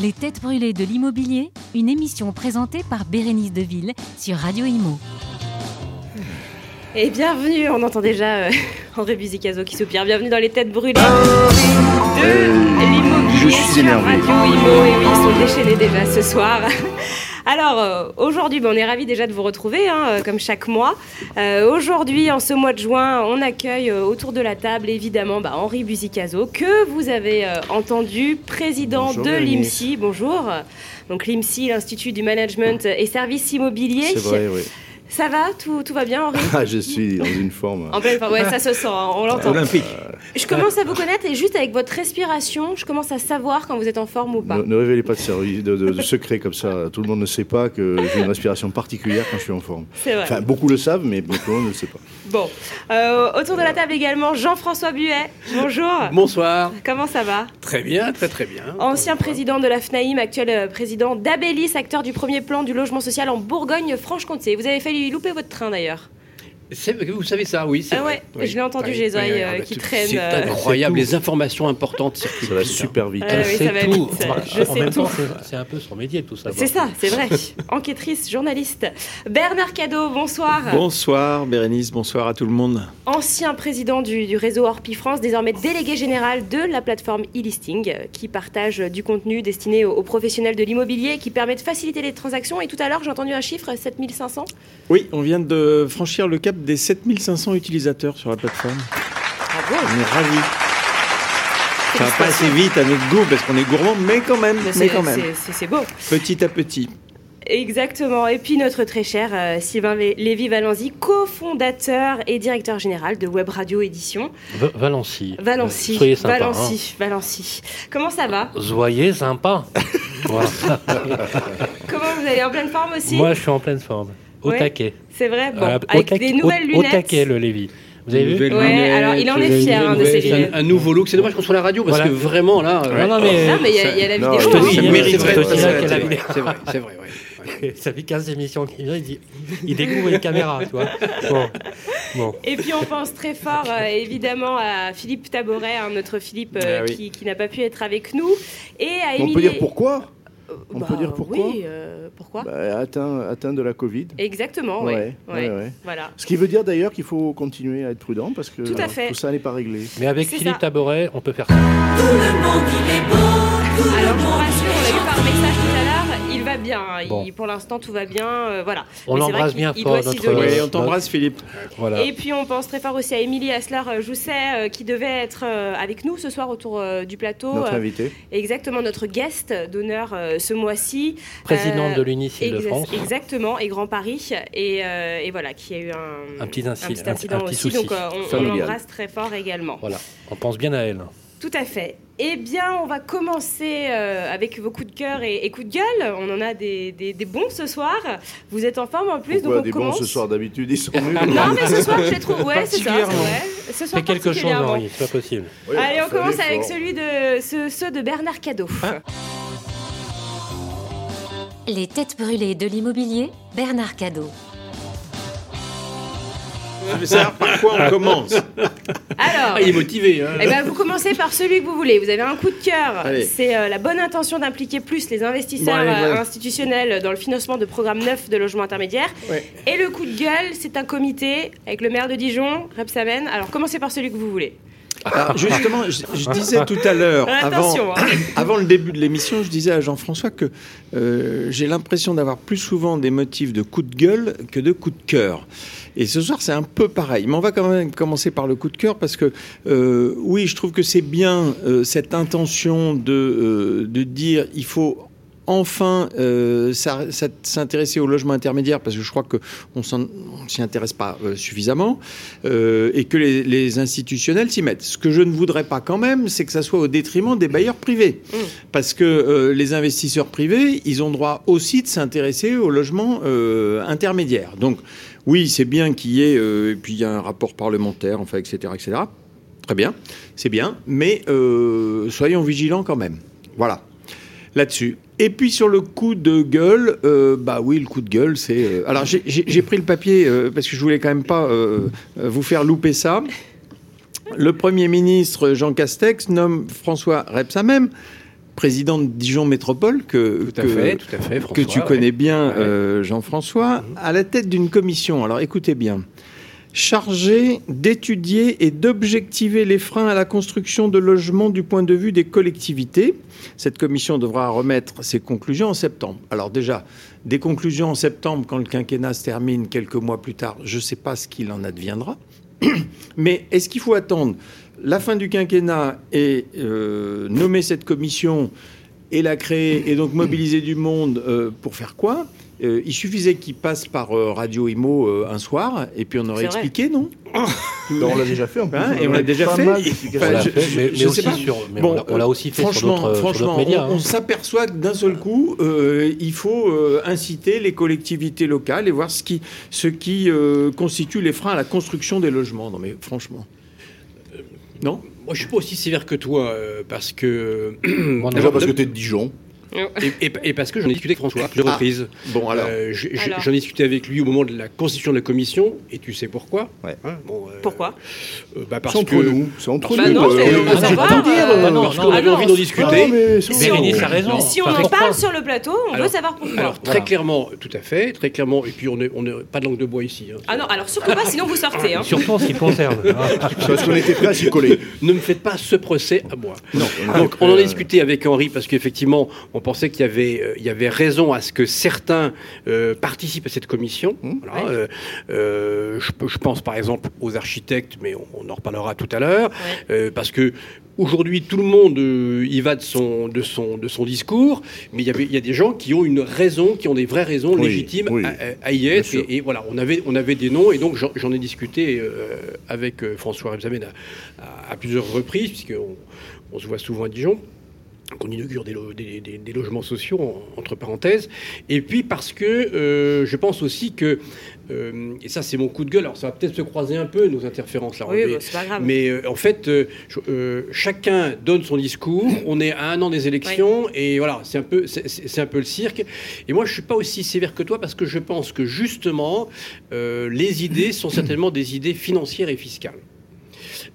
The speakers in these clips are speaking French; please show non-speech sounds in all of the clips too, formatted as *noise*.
Les Têtes Brûlées de l'Immobilier, une émission présentée par Bérénice Deville sur Radio Imo. Et bienvenue, on entend déjà euh, *laughs* André Buzicazo qui soupire. Bienvenue dans les Têtes Brûlées de l'Immobilier Je suis sur énervé. Radio Imo. Et oui, ils sont déchaînés déjà ce soir. Alors, euh, aujourd'hui, ben, on est ravis déjà de vous retrouver, hein, euh, comme chaque mois. Euh, aujourd'hui, en ce mois de juin, on accueille euh, autour de la table, évidemment, bah, Henri Buzicazo, que vous avez euh, entendu, président Bonjour, de l'IMSI. Bonjour. Donc, l'IMSI, l'Institut du Management et Services Immobiliers. C'est vrai, oui. Ça va tout, tout va bien, Henri *laughs* Ah, je suis dans une forme. En pleine forme, ouais, ça se sent, hein, on l'entend. Olympique. Je commence à vous connaître et juste avec votre respiration, je commence à savoir quand vous êtes en forme ou pas. Ne, ne révélez pas de, service- de, de- de secrets comme ça. Tout le monde ne sait pas que j'ai une respiration particulière quand je suis en forme. C'est vrai. Enfin, beaucoup le savent, mais beaucoup ne le sait pas. Bon, Euh, autour de la table également, Jean-François Buet. Bonjour. Bonsoir. Comment ça va? Très bien, très très bien. Ancien président de la FNAIM, actuel euh, président d'Abélis, acteur du premier plan du logement social en Bourgogne-Franche-Comté. Vous avez failli louper votre train d'ailleurs. C'est- Vous savez ça, oui. c'est Ah ouais, Oui. je l'ai entendu, Oui, j'ai les oreilles oui, euh, ah bah, qui traînent. C'est euh. incroyable, C'est les informations importantes circulent. Ça va super vite. Ça va tout. vite. Je en sais même tout. temps, c'est- c'est un peu son métier tout ça. C'est ça, c'est vrai. Enquêtrice, journaliste. Bernard Cadeau, bonsoir. Bonsoir Bérénice, bonsoir à tout le monde. Ancien président du, du réseau Orpi France, désormais délégué général de la plateforme e-listing, euh, qui partage du contenu destiné aux, aux professionnels de l'immobilier, qui permet de faciliter les transactions. Et tout à l'heure, j'ai entendu un chiffre, 7500. Oui, on vient de franchir le cap des 7500 utilisateurs sur la plateforme. Bravo On est ravis. Ça va pas assez vite à notre goût parce qu'on est gourmand, mais quand même, Mais quand même, c'est- beau. petit à petit. Exactement. Et puis notre très cher euh, Sylvain Vé- Lévy-Valenzy, cofondateur et directeur général de Web Radio Édition. Va- Valency. Valency. Soyez sympa. Valency. Valency. Comment ça va? Hein. Soyez sympa. *laughs* Comment vous allez? En pleine forme aussi? Moi, je suis en pleine forme. Au Ouais. taquet. C'est vrai Bon, au avec taquet- des nouvelles au- Au lunettes. taquet, le Lévy. Vous avez vu Ouais, lunettes, alors il en est fier, une hein, de nouvelle- lunettes. Un, un nouveau look. C'est dommage qu'on soit à la radio parce Voilà. que vraiment là. Non, non, mais. Non, mais il y, a- il y a la Non, vidéo. je te dis, Ça il mérite. C'est vrai, c'est vrai. Ça fait 15 émissions qu'il vient, il dit. Il découvre les caméras, tu vois. Bon. Bon. Et puis on pense très fort euh, évidemment à Philippe Taboret, hein, notre Philippe euh, Ah oui. qui, qui n'a pas pu être avec nous, et à On Émilie. peut dire pourquoi? Euh, on bah, peut dire pourquoi Oui, euh, pourquoi bah, atteint, atteint de la Covid. Exactement, ouais. Ouais, ouais. ouais, ouais. Voilà. Ce qui veut dire d'ailleurs qu'il faut continuer à être prudent parce que Tout à fait. tout ça n'est pas réglé. Mais avec Philippe ça. Taboret, on peut faire ça. Alors je vous rassure, on l'a eu par message tout à l'heure, il va bien. hein. Bon. Il- pour l'instant tout va bien, euh, voilà. On l'embrasse bien il fort, doit notre-. Oui, Euh, on t'embrasse Philippe. Voilà. Et puis on pense très fort aussi à Émilie Assler-Jousset euh, qui devait être euh, avec nous ce soir autour euh, du plateau. Notre Euh, invité. exactement notre guest d'honneur euh, ce mois-ci. Présidente Euh, de l'UNICIL de France. Exactement, et Grand Paris. Et, euh, et voilà, qui a eu un, Un petit incident un petit aussi. souci. Donc euh, on- on, l'embrasse très fort également. Voilà. On pense bien à elle. Tout à fait. Eh bien, on va commencer euh, avec vos coups de cœur et, et coups de gueule. On en a des, des- des bons ce soir. Vous êtes en forme en plus, Pourquoi donc on des commence. bons ce soir d'habitude ils sont *laughs* nuls. Non, mais ce soir, je les trouve. Ouais, c'est ça. Ce soir, Fais quelque chose. Henri, c'est pas possible. Allez, on commence avec celui de ce- ceux de Bernard Cadeau. Les Têtes Brûlées de l'Immobilier, Bernard Cadeau. Je savoir par quoi on commence. Alors, Ah, il est motivé. hein. eh ben, vous commencez par celui que vous voulez. Vous avez un coup de cœur. C'est euh, la bonne intention d'impliquer plus les investisseurs Bon, allez, euh, institutionnels dans le financement de programmes neufs de logements intermédiaires. Ouais. Et le coup de gueule, c'est un comité avec le maire de Dijon, Repsamen. Alors, commencez par celui que vous voulez. Alors, *laughs* justement, je, je disais tout à l'heure, avant, hein. *laughs* avant le début de l'émission, je disais à Jean-François que euh, j'ai l'impression d'avoir plus souvent des motifs de coup de gueule que de coup de cœur. Et ce soir, c'est un peu pareil. Mais on va quand même commencer par le coup de cœur parce que, euh, oui, je trouve que c'est bien euh, cette intention de, euh, de dire il faut enfin euh, s'intéresser au logement intermédiaire parce que je crois qu'on ne s'y intéresse pas euh, suffisamment euh, et que les, les institutionnels s'y mettent. Ce que je ne voudrais pas quand même, c'est que ça soit au détriment des bailleurs privés. Mm. Parce que les investisseurs privés, ils ont droit aussi de s'intéresser au logement intermédiaire. Donc oui, c'est bien qu'il y ait, et puis il y a un rapport parlementaire, enfin, etc., etc. Très bien, c'est bien, mais soyons vigilants quand même. Voilà, là-dessus. Et puis sur le coup de gueule, euh, bah oui, le coup de gueule, c'est. euh, alors j'ai- pris le papier euh, parce que je voulais quand même pas vous faire louper ça. Le Premier ministre Jean Castex nomme François Rebsamen président de Dijon Métropole, que, Tout à que- fait, tout à fait, que François, tu ouais. connais bien, euh, Jean-François, à la tête d'une commission. Alors écoutez bien. Chargée d'étudier et d'objectiver les freins à la construction de logements du point de vue des collectivités. Cette commission devra remettre ses conclusions en septembre. Alors déjà, des conclusions en septembre quand le quinquennat se termine quelques mois plus tard, je ne sais pas ce qu'il en adviendra. *clears throat* Mais est-ce qu'il faut attendre la fin du quinquennat et euh, nommer cette commission et la créer et donc mobiliser du monde euh, pour faire quoi? Euh, Il suffisait qu'il passe par euh, Radio Imo euh, un soir et puis on aurait expliqué, *laughs* non on l'a déjà fait en plus. Hein, et On l'a déjà fait. mal. Enfin, je- mais, je mais sais aussi pas. sur, mais Bon, on l'a- on l'a aussi fait sur franchement, d'autres sur franchement, médias. on, on hein. s'aperçoit que d'un seul coup, euh, il faut euh, inciter les collectivités locales et voir ce qui, ce qui euh, constitue les freins à la construction des logements. Non, mais franchement. Non? Moi, je suis pas aussi sévère que toi, euh, parce que. Déjà parce que tu es de Dijon. Et, et- et parce que j'en ai discuté avec François, à plusieurs Ah. reprises. Bon, alors. Euh. J'en ai discuté avec lui au moment de la constitution de la commission, et tu sais pourquoi Ouais. Hein, bon, euh, Pourquoi euh, bah Parce entre que. nous. C'est entre Bah nous. non, euh, non, Parce qu'on ah avait non, envie d'en Ah, discuter. mais Si on- Bérénice a raison. Si on Enfin, en parle sur le plateau, on veut savoir pourquoi. Alors, très clairement, tout à fait, très clairement, et puis on est pas de langue de bois ici. hein. Ah non, alors surtout pas, sinon vous sortez. Hein. Surtout en ce qui concerne. *laughs* parce qu'on était prêts à s'y coller. Ne me faites pas ce procès à moi. Non. Donc, on en a discuté avec Henri parce qu'effectivement, on pensait qu'il y avait, euh, il y avait raison à ce que certains euh, participent à cette commission. Mmh. Voilà, euh, euh, je, pense par exemple aux architectes, mais on, on en reparlera tout à l'heure, Ouais. euh, parce que aujourd'hui tout le monde euh, y va de son, de son, de son discours, mais il y, a des gens qui ont une raison, qui ont des vraies raisons Oui, légitimes oui, à, à- à y être. Et, et voilà, on avait, on avait des noms, et donc j'en j'en ai discuté euh, avec euh, François Rebsamen à, à- à plusieurs reprises, puisqu'on on se voit souvent à Dijon qu'on inaugure des, lo- des- des- des logements sociaux, en- entre parenthèses. Et puis parce que euh, je pense aussi que, euh, et ça c'est mon coup de gueule, alors ça va peut-être se croiser un peu nos interférences là, Oui, bah, mais, euh, en fait, je- chacun donne son discours, on est à un an des élections, et voilà, c'est un, peu, c'est- c'est c'est un peu le cirque. Et moi je suis pas aussi sévère que toi parce que je pense que justement, les idées sont certainement des idées financières et fiscales.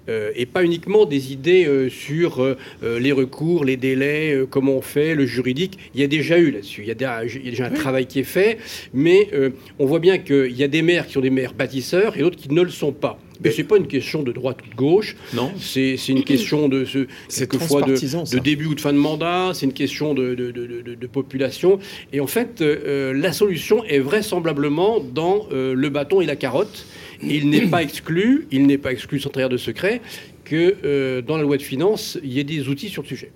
Euh, et pas uniquement des idées euh, sur euh, les recours, les délais, comment on fait, le juridique. Il y a déjà eu là-dessus, il y a déjà, il y a déjà un travail qui est fait, mais on voit bien qu'il y a des maires qui sont des maires bâtisseurs et d'autres qui ne le sont pas. Mais c'est pas une question de droite ou de gauche, Non c'est une question de ce C'est quelquefois de, début ou de fin de mandat, c'est une question de, de- de- de- de population. Et en fait, euh, la solution est vraisemblablement dans euh, le bâton et la carotte. Il n'est pas exclu, il n'est pas exclu sans trahir de secret, que euh, dans la loi de finances, il y ait des outils sur le sujet.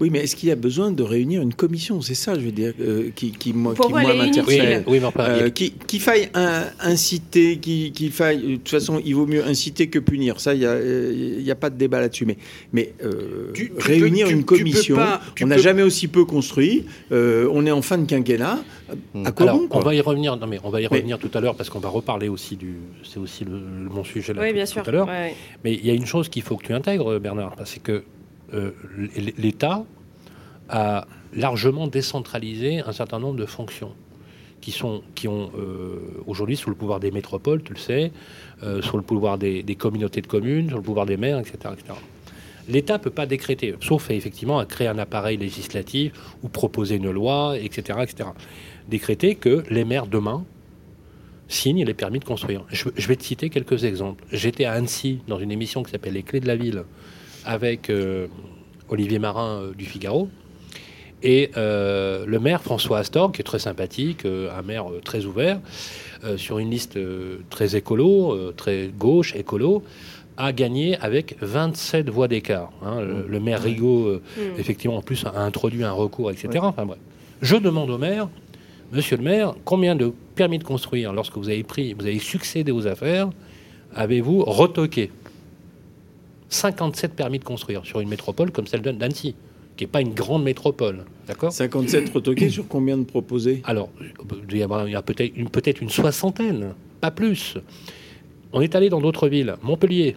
Oui, mais est-ce qu'il y a besoin de réunir une commission? C'est ça, je veux dire, euh, qui, qui, moi, qui, moi, Oui, m'interpelle. oui, a- Euh, qui- qu'il faille un- inciter, qui- qu'il faille. De toute façon, il vaut mieux inciter que punir. Ça, il n'y a, euh, y a pas de débat là-dessus. Mais, mais euh, Tu- tu réunir peux- tu- une commission, pas- on n'a peux- jamais aussi peu construit. euh, on est en fin de quinquennat. À quoi Alors, bon quoi on va y revenir. Non, mais on va y Mais- revenir tout à l'heure parce qu'on va reparler aussi du. C'est aussi le, le- mon sujet là Oui, tout, bien tout sûr. à l'heure. Ouais. Mais il y a une chose qu'il faut que tu intègres, Bernard, c'est que euh, l'État a largement décentralisé un certain nombre de fonctions qui sont euh, aujourd'hui sous le pouvoir des métropoles, tu le sais, euh, sous le pouvoir des, communautés de communes, sur le pouvoir des maires, etc. etc. L'État ne peut pas décréter, sauf effectivement à créer un appareil législatif ou proposer une loi, etc., etc. Décréter que les maires demain signent les permis de construire. Je, je vais te citer quelques exemples. J'étais à Annecy dans une émission qui s'appelle Les Clés de la ville avec euh, Olivier Marin euh, du Figaro. Et euh, le maire François Astorg, qui est très sympathique, un maire très ouvert, sur une liste très écolo, très gauche, écolo, a gagné avec 27 voix d'écart. hein. Le, le maire Rigaud, euh, Mm. effectivement, en plus, a introduit un recours, etc. Enfin bref. Je demande au maire, Monsieur le maire, combien de permis de construire, lorsque vous avez pris, vous avez succédé aux affaires, avez-vous retoqué? 57 permis de construire sur une métropole comme celle d'Annecy, qui n'est pas une grande métropole. D'accord? 57 retoqués sur combien de proposés? Alors, il y a peut-être une, peut une soixantaine, pas plus. On est allé dans d'autres villes, Montpellier,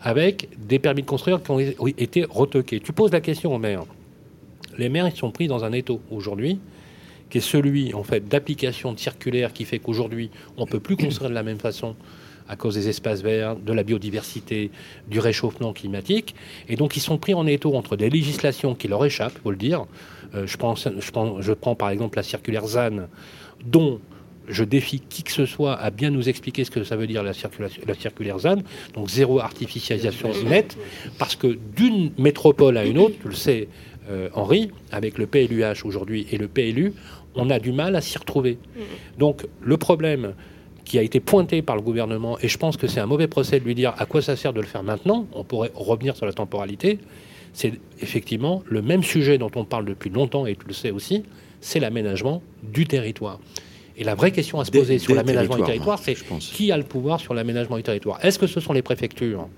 avec des permis de construire qui ont été retoqués. Tu poses la question au maire. Les maires, ils sont pris dans un étau aujourd'hui, qui est celui en fait d'application de circulaire qui fait qu'aujourd'hui, on ne peut plus construire de la même façon à cause des espaces verts, de la biodiversité, du réchauffement climatique. Et donc, ils sont pris en étau entre des législations qui leur échappent, il faut le dire. Euh, je, pense, je, prends, je prends par exemple la circulaire ZAN, dont je défie qui que ce soit à bien nous expliquer ce que ça veut dire la, circulaire ZAN, donc zéro artificialisation nette, parce que d'une métropole à une autre, tu le sais, euh, Henri, avec le PLUH aujourd'hui et le PLU, on a du mal à s'y retrouver. Donc le problème qui a été pointé par le gouvernement, et je pense que c'est un mauvais procès de lui dire à quoi ça sert de le faire maintenant, on pourrait revenir sur la temporalité, c'est effectivement le même sujet dont on parle depuis longtemps, et tu le sais aussi, c'est l'aménagement du territoire. Et la vraie question à se Des- poser sur l'aménagement du territoire, c'est qui a le pouvoir sur l'aménagement du territoire? Est-ce que ce sont les préfectures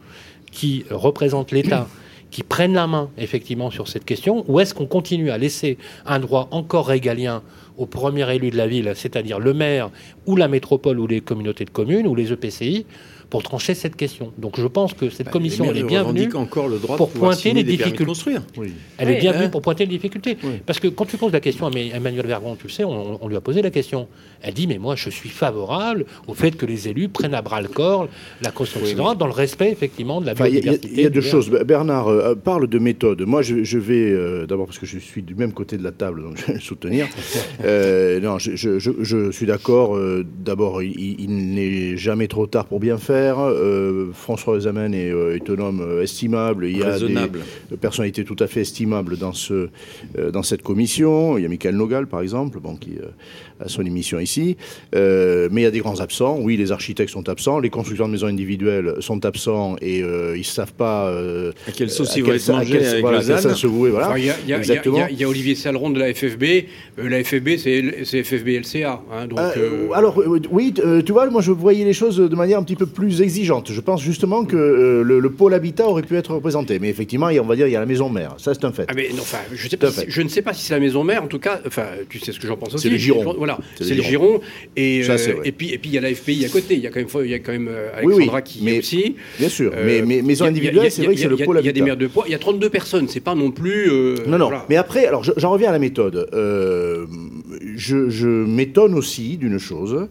qui représentent l'État, qui prennent la main effectivement sur cette question, ou est-ce qu'on continue à laisser un droit encore régalien au premier élu de la ville, c'est-à-dire le maire ou la métropole ou les communautés de communes ou les EPCI, pour trancher cette question Donc je pense que cette commission, Les elle est bienvenue. encore le droit pour pointer les difficultés. construire. Oui. Elle Oui. est bienvenue Hein pour pointer les difficultés. Oui. Parce que quand tu poses la question à Emma- Emmanuel Vergon, tu le sais, on, on lui a posé la question. Elle dit, mais moi, je suis favorable au fait que les élus prennent à bras le corps la construction, etc., dans le respect, effectivement, de la il y y biodiversité. il y a deux choses. Bernard euh, parle de méthode. Moi, je, je vais, euh, d'abord parce que je suis du même côté de la table, donc *laughs* je vais le soutenir. Euh, non, je, je- je- je suis d'accord. euh, d'abord, il, il n'est jamais trop tard pour bien faire. Euh, François Examen est, euh, est un homme estimable. Il y a des personnalités tout à fait estimables dans, ce, euh, dans cette commission. Il y a Michael Nogal, par exemple, bon, qui a son émission ici. Euh, mais il y a des grands absents. Oui, les architectes sont absents. Les constructeurs de maisons individuelles sont absents et euh, ils ne savent pas euh, À quelle sauce à ils vont être à mangés avec voilà, se vouer, voilà. Il y, a- y y y Olivier Saleron de la FFB. Euh, la FFB, c'est c'est FFB LCA. hein, donc, Euh, euh, alors oui, tu vois, moi je voyais les choses de manière un petit peu plus exigeante. Je pense justement que euh, le, le pôle habitat aurait pu être représenté, mais effectivement, il y a- on va dire il y a la maison mère. Ça c'est un fait. Ah mais non, enfin, je, sais Tout à pas si- fait. je ne sais pas si c'est la maison mère, en tout cas, enfin, tu sais ce que j'en pense aussi. les Girons. Je- Voilà, C'est les Girons. Et, Ça, euh, et puis et puis il y a la FPI à côté. Il y a quand même, il y a quand même euh, Oui, oui, Alexandra qui mais- est aussi. Bien sûr, Euh, mais, mais maison individuelle, c'est vrai que c'est le pôle Il y a des maires de poids. Il y a 32 personnes. C'est pas non plus. Non, non. Mais après, alors je- j'en reviens à la méthode. Je je m'étonne aussi d'une chose.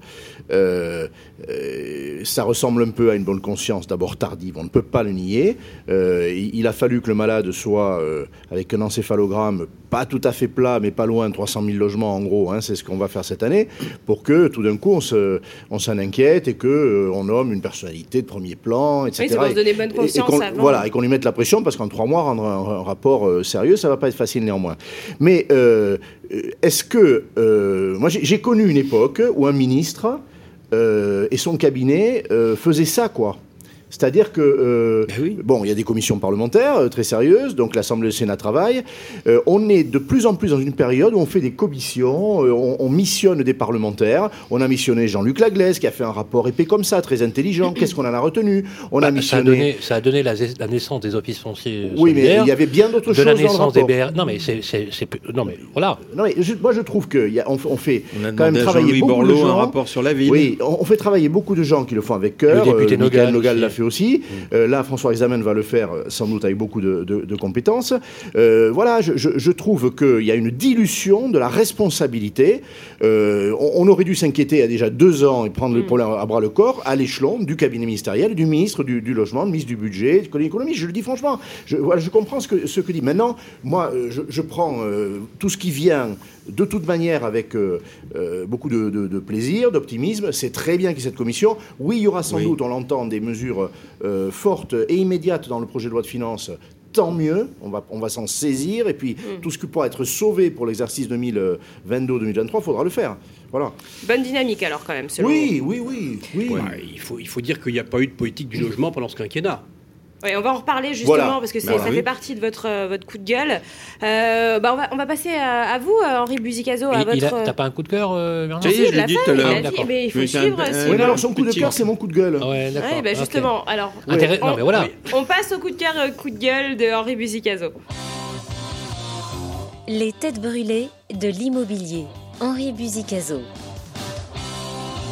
Euh, euh, ça ressemble un peu à une bonne conscience, d'abord tardive, on ne peut pas le nier. Euh, il, a fallu que le malade soit euh, avec un encéphalogramme pas tout à fait plat, mais pas loin de 300 000 logements en gros, hein, c'est ce qu'on va faire cette année, pour que tout d'un coup on se- on s'en inquiète et que euh, on nomme une personnalité de premier plan, etc. Oui, c'est pour se donner bonne Et- et conscience qu'on- avant. Voilà, et qu'on lui mette la pression parce qu'en trois mois, rendre un, un rapport sérieux, ça va pas être facile néanmoins. Mais est-ce que. moi, j'ai j'ai connu une époque où un ministre et son cabinet euh, faisaient ça, quoi. C'est-à-dire que, euh, Ben oui. bon, il y a des commissions parlementaires euh, très sérieuses, donc l'Assemblée et le Sénat travaillent. Euh, on est de plus en plus dans une période où on fait des commissions, euh, on, on missionne des parlementaires. On a missionné Jean-Luc Laglaise, qui a fait un rapport épais comme ça, très intelligent. *clears throat* Qu'est-ce qu'on en a retenu? On a Bah, ça, a missionné... donné, ça a donné la, la naissance des offices fonciers Oui, mais il y avait bien d'autres de choses la dans le naissance des. BR. Non, mais c'est, c'est- c'est- non, mais voilà. Non, mais je- moi, je trouve qu'on on, fait On a quand même travailler Jean-Louis beaucoup de Borloo un rapport sur la ville. Oui, on, on fait travailler beaucoup de gens qui le font avec cœur. Le député Euh, Nogal Nogal l'a fait aussi. Euh, là, François Examen va le faire euh, sans doute avec beaucoup de, de- de compétences. Euh, voilà, je, je- je trouve qu'il y a une dilution de la responsabilité. Euh, on, on aurait dû s'inquiéter il y a déjà deux ans et prendre le problème à bras le corps à l'échelon du cabinet ministériel, du ministre du, du logement, du ministre du budget, de l'économie. Je le dis franchement. Je, voilà, je comprends ce que, ce que dit. Maintenant, moi, je, je prends euh, tout ce qui vient de toute manière avec euh, euh, beaucoup de, de- de plaisir, d'optimisme. C'est très bien qu'il y ait cette commission. Oui, il y aura sans Oui. doute, on l'entend, des mesures euh, fortes et immédiates dans le projet de loi de finances. Tant mieux, on va, on va s'en saisir. Et puis, tout ce qui pourra être sauvé pour l'exercice 2022-2023, il faudra le faire. Voilà. Bonne dynamique alors quand même, selon Oui, oui, oui. oui. Ouais, il, faut, il faut dire qu'il n'y a pas eu de politique du logement pendant ce quinquennat. Oui, on va en reparler justement Voilà. parce que Voilà. ça Oui. fait partie de votre, euh, votre coup de gueule. Euh, bah, on, va, on va passer à, à vous, euh, Henri Buzicazo, à Il- il a- votre. T'as pas un coup de cœur, euh, Bernard je l'ai dit fait, tout à il l'heure. dit, mais il faut Mais suivre. un- si- Oui, Ouais, mais alors son coup de cœur, c'est mon coup de gueule. Ouais, d'accord. Ouais, bah, justement, alors. Intérêt- on, Non, mais voilà. on passe au coup de cœur, euh, coup de gueule de Henri Buzicazo. Les têtes brûlées de l'immobilier. Henri Buzicazo.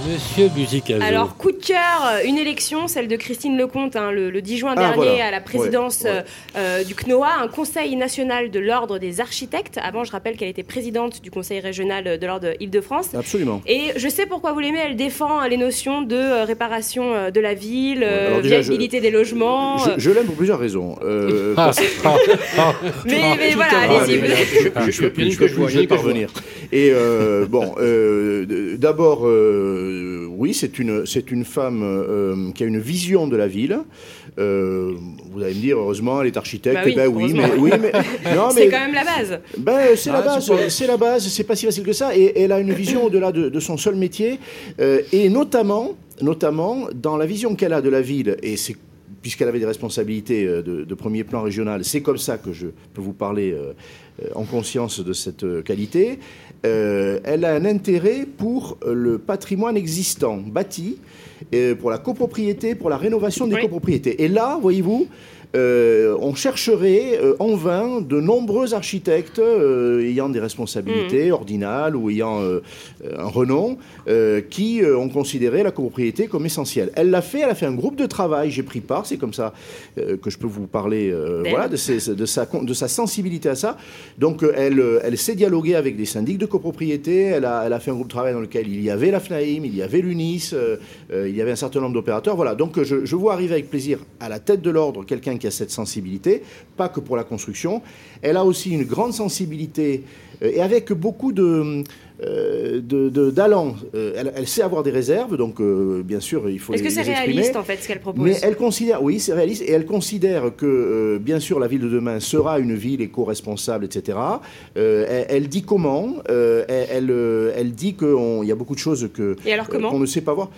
Monsieur Buzicazo. Alors, coup de cœur, euh, une élection, celle de Christine Lecomte, hein, le, le 10 juin Ah, dernier, voilà. à la présidence Ouais, ouais. euh, euh, du CNOA, un conseil national de l'ordre des architectes. Avant, je rappelle qu'elle était présidente du conseil régional de l'ordre Île-de-France. Absolument. Et je sais pourquoi vous l'aimez, elle défend euh, les notions de euh, réparation euh, de la ville, euh, déjà, viabilité des logements. Je, euh, je l'aime pour plusieurs raisons. Euh, Ah, parce- ah, ah. mais, voilà, allez-y. je- je- je peux plus, je peux plus, je vais parvenir. Et euh, bon, euh, d'abord, euh, oui, c'est une, c'est une femme euh, qui a une vision de la ville. Euh, vous allez me dire, heureusement, elle est architecte. Bah oui, Eh ben oui, mais, oui, mais *laughs* non, C'est mais quand même la base. ben, c'est la Ah, base, c'est pas- c'est la base, c'est pas si facile que ça. Et elle a une vision au-delà de, de son seul métier, euh, et notamment, notamment dans la vision qu'elle a de la ville, et c'est puisqu'elle avait des responsabilités euh, de, de premier plan régional, c'est comme ça que je peux vous parler euh, euh, en conscience de cette qualité. Euh, elle a un intérêt pour le patrimoine existant, bâti, pour la copropriété, pour la rénovation des Oui. copropriétés. Et là, voyez-vous, euh, on chercherait euh, en vain de nombreux architectes euh, ayant des responsabilités Mmh. ordinales ou ayant un renom qui ont considéré la copropriété comme essentielle. Elle l'a fait, elle a fait un groupe de travail, j'ai pris part, c'est comme ça que je peux vous parler voilà, de, ses- de sa, con- de sa sensibilité à ça. Donc elle, elle s'est dialoguée avec des syndics de copropriété, elle a, elle a fait un groupe de travail dans lequel il y avait la FNAIM, il y avait l'UNIS, il y avait un certain nombre d'opérateurs. Voilà, donc je, je vois arriver avec plaisir à la tête de l'ordre quelqu'un qui a cette sensibilité, pas que pour la construction. Elle a aussi une grande sensibilité euh, et avec beaucoup de d'allant. Euh, elle, elle sait avoir des réserves, donc euh, bien sûr il faut Est-ce que c'est réaliste en fait ce qu'elle propose Mais elle considère, oui, c'est réaliste, et elle considère que, euh, bien sûr, la ville de demain sera une ville éco-responsable, etc. Euh, elle, elle dit comment euh, elle, elle, euh, dit qu'il y a beaucoup de choses que Et alors euh, comment qu'on ne sait pas voir.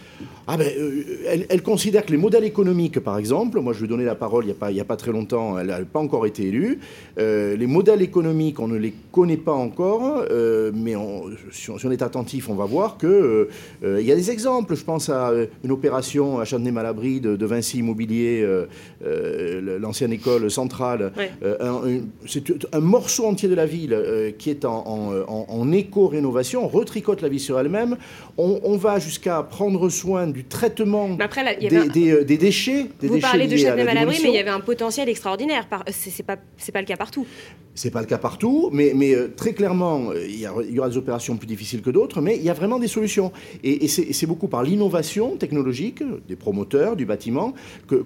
Ah ben, euh, elle, elle considère que les modèles économiques, par exemple, moi je lui ai donné la parole il n'y a, pas- il y a pas très longtemps, elle n'a pas encore été élue, euh, les modèles économiques, on ne les connaît pas encore, euh, mais on- si, on, si on est attentif, on va voir que euh, il y a des exemples. Je pense à euh, une opération à Châtenay-Malabry de, de Vinci Immobilier, euh, l'ancienne école centrale. C'est un morceau entier de la ville qui est en, en- en- en éco-rénovation, on retricote la vie sur elle-même. On, on va jusqu'à prendre soin du traitement après, là, des, avait un- des, des déchets. Des Vous déchets parlez de Châtenay-Malabry, mais il y avait un potentiel extraordinaire. Par- C'est pas, c'est pas le cas partout. C'est pas le cas partout, mais, mais très clairement, il y, a- il y aura des opérations plus difficiles que d'autres, mais il y a vraiment des solutions. Et, et c'est beaucoup par l'innovation technologique des promoteurs du bâtiment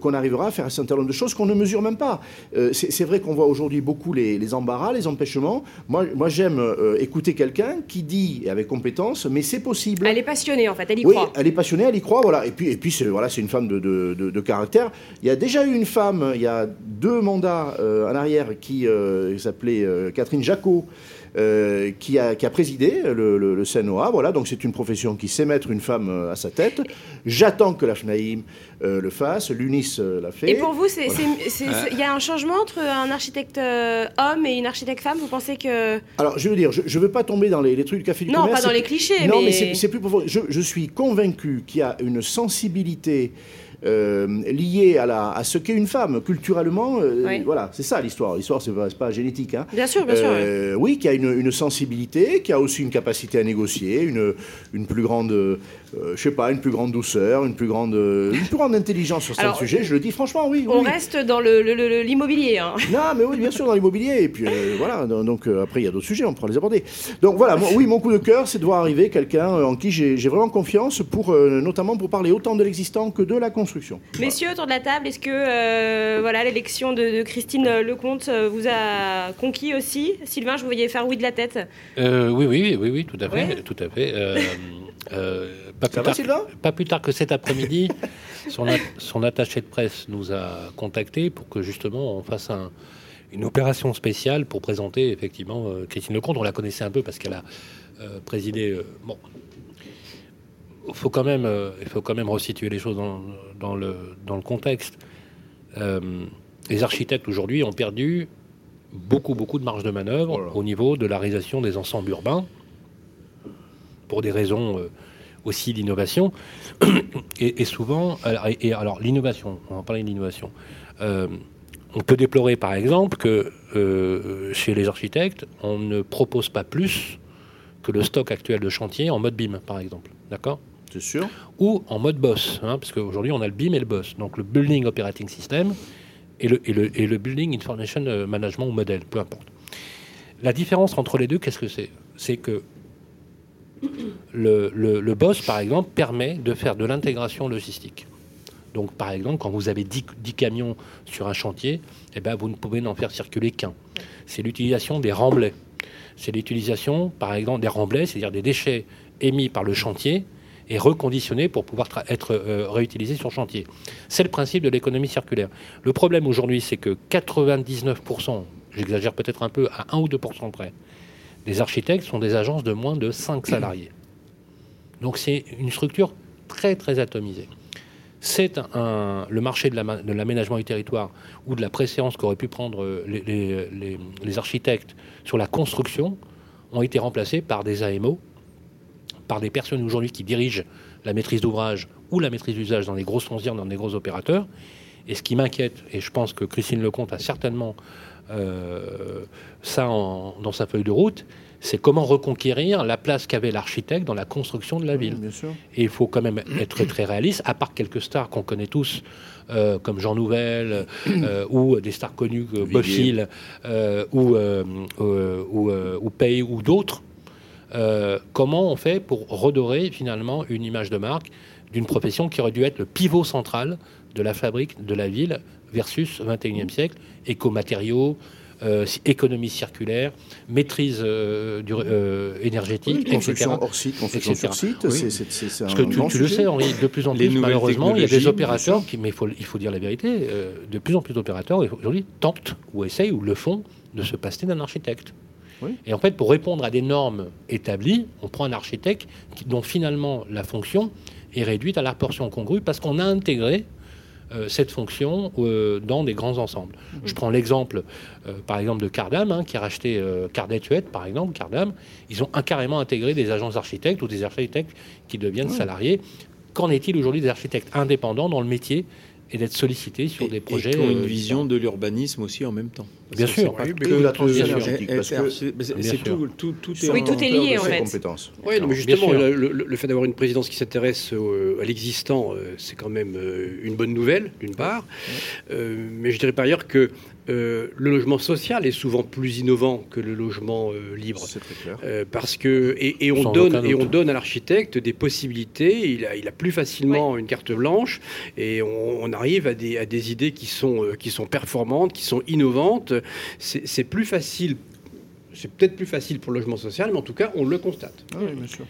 qu'on arrivera à faire un certain nombre de choses qu'on ne mesure même pas. Euh, c'est vrai qu'on voit aujourd'hui beaucoup les, les embarras, les empêchements. Moi, moi j'aime euh, écouter quelqu'un qui dit, avec compétence, mais c'est possible. Elle est passionnée en fait, elle y Oui, croit. elle est passionnée, elle y croit, voilà. Et puis, et puis c'est voilà, une femme de, de- de- de caractère. Il y a déjà eu une femme, il y a deux mandats euh, en arrière, qui s'appelait Catherine Jacot, euh, qui, a, qui a présidé le, le, le CNOA. Voilà, donc c'est une profession qui sait mettre une femme euh, à sa tête. J'attends que la FNAIM euh, le fasse, l'UNIS euh, l'a fait. Et pour vous, il y a un changement entre un architecte euh, homme et une architecte femme? Vous pensez que. Alors, je veux dire, je ne veux pas tomber dans les, les trucs du café du Non, commerce. pas dans les clichés, Non, mais- mais, c'est- c'est plus profond. Je, je suis convaincu qu'il y a une sensibilité euh, liée à, la, à ce qu'est une femme, culturellement. euh, Oui. Voilà, c'est ça l'histoire. L'histoire, c'est pas, pas génétique. Hein. Bien sûr, bien sûr. Euh, oui, qui a une, une sensibilité, qui a aussi une capacité à négocier, une, une plus grande, euh, je sais pas, une plus grande douceur, une plus grande, euh, une plus grande intelligence sur certains sujets. Je le dis franchement, oui. On oui. reste dans le- le- le- l'immobilier. hein. *laughs* Non, mais oui, bien sûr, dans l'immobilier. Et puis euh, voilà, donc euh, après, il y a d'autres sujets, on pourra les aborder. Donc voilà, moi, oui, mon coup de cœur, c'est de voir arriver quelqu'un en qui j'ai vraiment confiance, pour, euh, notamment pour parler autant de l'existant que de la construction. Messieurs, autour de la table, est-ce que euh, voilà l'élection de, de Christine Lecomte vous a conquis aussi? Sylvain, je vous voyais faire oui de la tête. Euh, oui, oui, oui, oui, tout à fait, Ouais. tout à fait. Euh, pas, plus va, tard, Sylvain? pas plus tard que cet après-midi, *laughs* son, attaché de presse nous a contacté pour que justement on fasse un- une opération spéciale pour présenter effectivement euh, Christine Lecomte. On la connaissait un peu parce qu'elle a euh, présidé. bon, il faut quand même, il faut quand même resituer les choses dans, dans le dans le contexte. Les architectes aujourd'hui ont perdu beaucoup beaucoup de marge de manœuvre Oh au niveau de la réalisation des ensembles urbains pour des raisons euh, aussi d'innovation. *clears throat* et, et souvent, alors, et, et alors l'innovation, on va parler de l'innovation. Euh, on peut déplorer par exemple que euh, chez les architectes, on ne propose pas plus que le stock actuel de chantier en mode BIM, par exemple. D'accord? C'est sûr. ou en mode BOSS, hein, parce qu'aujourd'hui on a le BIM et le BOSS, donc le Building Operating System et le, et le, et le Building Information Management ou modèle, peu importe. La différence entre les deux, qu'est-ce que c'est? C'est que le, BOSS, par exemple, permet de faire de l'intégration logistique. Donc, par exemple, quand vous avez 10, 10 camions sur un chantier, eh ben, vous ne pouvez n'en faire circuler qu'un. C'est l'utilisation des remblais. C'est l'utilisation, par exemple, des remblais, c'est-à-dire des déchets émis par le chantier et reconditionnés pour pouvoir être euh, réutilisés sur chantier. C'est le principe de l'économie circulaire. Le problème aujourd'hui, c'est que 99%, j'exagère peut-être un peu, à 1 ou 2% près, des architectes sont des agences de moins de 5 *clears throat* salariés. Donc c'est une structure très très atomisée. C'est un, le marché de la- de l'aménagement du territoire ou de la préséance qu'auraient pu prendre euh, les, les- les- les architectes sur la construction ont été remplacés par des AMO, par des personnes aujourd'hui qui dirigent la maîtrise d'ouvrage ou la maîtrise d'usage dans les grosses foncières, dans des gros opérateurs. Et ce qui m'inquiète, et je pense que Christine Lecomte a certainement ça en- dans sa feuille de route, c'est comment reconquérir la place qu'avait l'architecte dans la construction de la ville. Bien sûr. Et il faut quand même être très réaliste, à part quelques stars qu'on connaît tous, euh, comme Jean Nouvel, euh, ou des stars connues, euh, ou, euh, euh, ou, euh, ou Pay, ou d'autres. euh, comment on fait pour redorer finalement une image de marque d'une profession qui aurait dû être le pivot central de la fabrique de la ville versus 21e siècle, écomatériaux, euh, économie circulaire, maîtrise euh, du, euh, énergétique, Oui, etc. construction hors site, construction etc. sur site, Oui. c'est- Parce que tu, le sais, Henri, de plus en plus, malheureusement, il y a des opérateurs qui, mais il faut, il faut dire la vérité, de plus en plus d'opérateurs aujourd'hui tentent ou essayent ou le font de se passer d'un architecte. Oui. Et en fait, pour répondre à des normes établies, on prend un architecte dont finalement la fonction est réduite à la portion congrue parce qu'on a intégré euh, cette fonction euh, dans des grands ensembles. Je prends l'exemple, euh, par exemple, de Cardam, hein, qui a racheté Cardet Huet, par exemple, Cardam. Ils ont carrément intégré des agences architectes ou des architectes qui deviennent salariés. Qu'en est-il aujourd'hui des architectes indépendants dans le métier et d'être sollicités sur Et- des et projets qui ont une euh, vision de l'urbanisme aussi en même temps. Parce Bien sûr. que de la transition énergétique, parce que c'est- tout, tout, tout est Oui, tout est lié, en fait. compétences. Oui, non, mais justement, le, fait d'avoir une présidence qui s'intéresse à l'existant, euh, c'est quand même euh, une bonne nouvelle, d'une part. Euh, mais je dirais par ailleurs que euh, le logement social est souvent plus innovant que le logement euh, libre. C'est très clair. Euh, parce que et, et on Sans donne et on donne à l'architecte des possibilités. Il a, il a plus facilement une carte blanche et on, on arrive à des, à des idées qui sont euh, qui sont performantes, qui sont innovantes. C'est c'est plus facile. C'est peut-être plus facile pour le logement social, mais en tout cas, on le constate. Ah oui, bien sûr.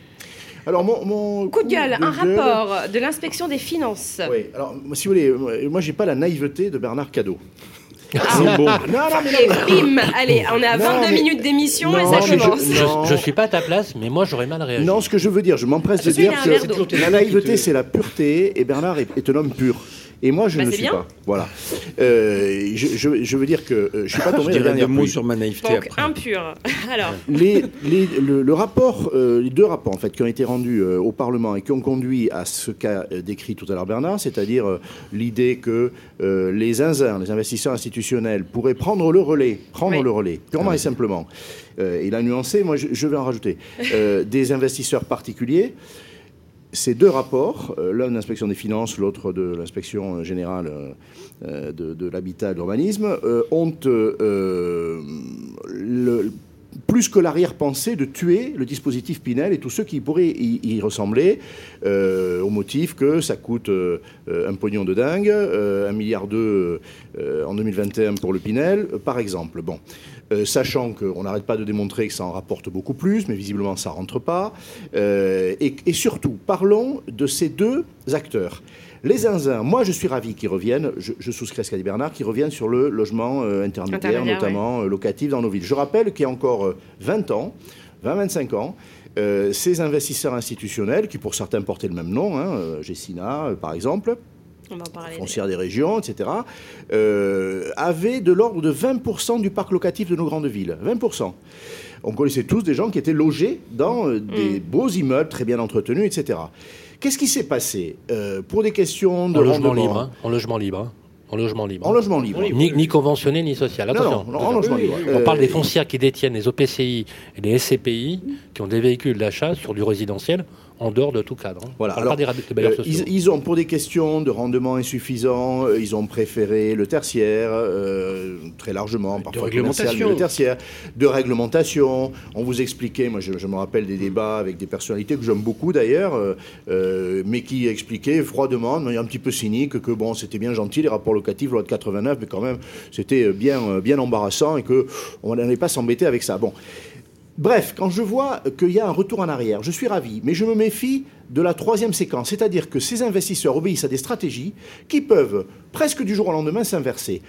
Alors, mon, mon Coup de gueule, un gueule- rapport de l'inspection des finances. Oui, alors, si vous voulez, moi, j'ai pas la naïveté de Bernard Cadeau. Ah, Non, non, mais Et bim Allez, on est à Non, 22 mais- minute d'émission Non, et ça commence. je- Non. je suis pas à ta place, mais moi j'aurais mal réagi. Non, ce que je veux dire, je m'empresse de dire que la naïveté, c'est la pureté, et Bernard est, est un homme pur. Et moi, je Bah, ne suis bien. pas. Voilà. Euh, je, je- je veux dire que euh, je suis pas *laughs* Je tombé de la deux mots sur ma naïveté Donc, après. impur. *laughs* Alors, les, les- le, le rapport, euh, les deux rapports en fait qui ont été rendus euh, au Parlement et qui ont conduit à ce qu'a décrit tout à l'heure Bernard, c'est-à-dire euh, l'idée que euh, les zinzins, les investisseurs institutionnels, pourraient prendre le relais, prendre Oui. le relais, purement et simplement. Euh, il a nuancé, moi je, je vais en rajouter, euh, des investisseurs particuliers. Ces deux rapports, euh, l'un de l'inspection des finances, l'autre de l'inspection générale euh, euh, de, l'habitat et de l'urbanisme, euh, ont euh, euh, le- plus que l'arrière-pensée de tuer le dispositif Pinel et tous ceux qui pourraient y, ressembler, euh, au motif que ça coûte euh, un pognon de dingue, euh, un milliard deux en 2021 pour le Pinel, par exemple. Bon. Sachant qu'on n'arrête pas de démontrer que ça en rapporte beaucoup plus, mais visiblement ça rentre pas. Et surtout, parlons de ces deux acteurs. Les zinzins, moi je suis ravi qu'ils reviennent, je, je souscris à ce qu'a dit Bernard, qu'ils reviennent sur le logement euh, intermédiaire, Intermédiaire, notamment euh, locatif dans nos villes. Je rappelle qu'il y a encore euh, 20 ans, 20-25 ans, euh, ces investisseurs institutionnels, qui pour certains portaient le même nom, hein, euh, Gessina euh, par exemple, on va foncière des régions, etc., euh, avaient de l'ordre de 20% du parc locatif de nos grandes villes. 20%. On connaissait tous des gens qui étaient logés dans euh, des beaux immeubles très bien entretenus, etc. Qu'est-ce qui s'est passé Euh, Pour des questions de en logement libre, hein. en logement libre, hein. en logement libre. En logement libre. Ni, ni conventionné ni social. Attention. non, en logement libre. On Euh, parle des foncières qui détiennent les OPCI et les SCPI, qui ont des véhicules d'achat sur du résidentiel en dehors de tout cadre. hein. Voilà, alors, des, Euh, ils, ils ont, pour des questions de rendement insuffisant, euh, ils ont préféré le tertiaire, euh, très largement, parfois commercial, réglementation. le tertiaire, de réglementation. On vous expliquait, moi je, je me rappelle des débats avec des personnalités que j'aime beaucoup d'ailleurs, euh, mais qui expliquaient froidement, de manière un petit peu cynique, que bon, c'était bien gentil les rapports locatifs, loi de 89, mais quand même, c'était bien, bien embarrassant et que on n'allait pas s'embêter avec ça. Bon. Bref, quand je vois qu'il y a un retour en arrière, je suis ravi, mais je me méfie de la troisième séquence, c'est-à-dire que ces investisseurs obéissent à des stratégies qui peuvent presque du jour au lendemain s'inverser.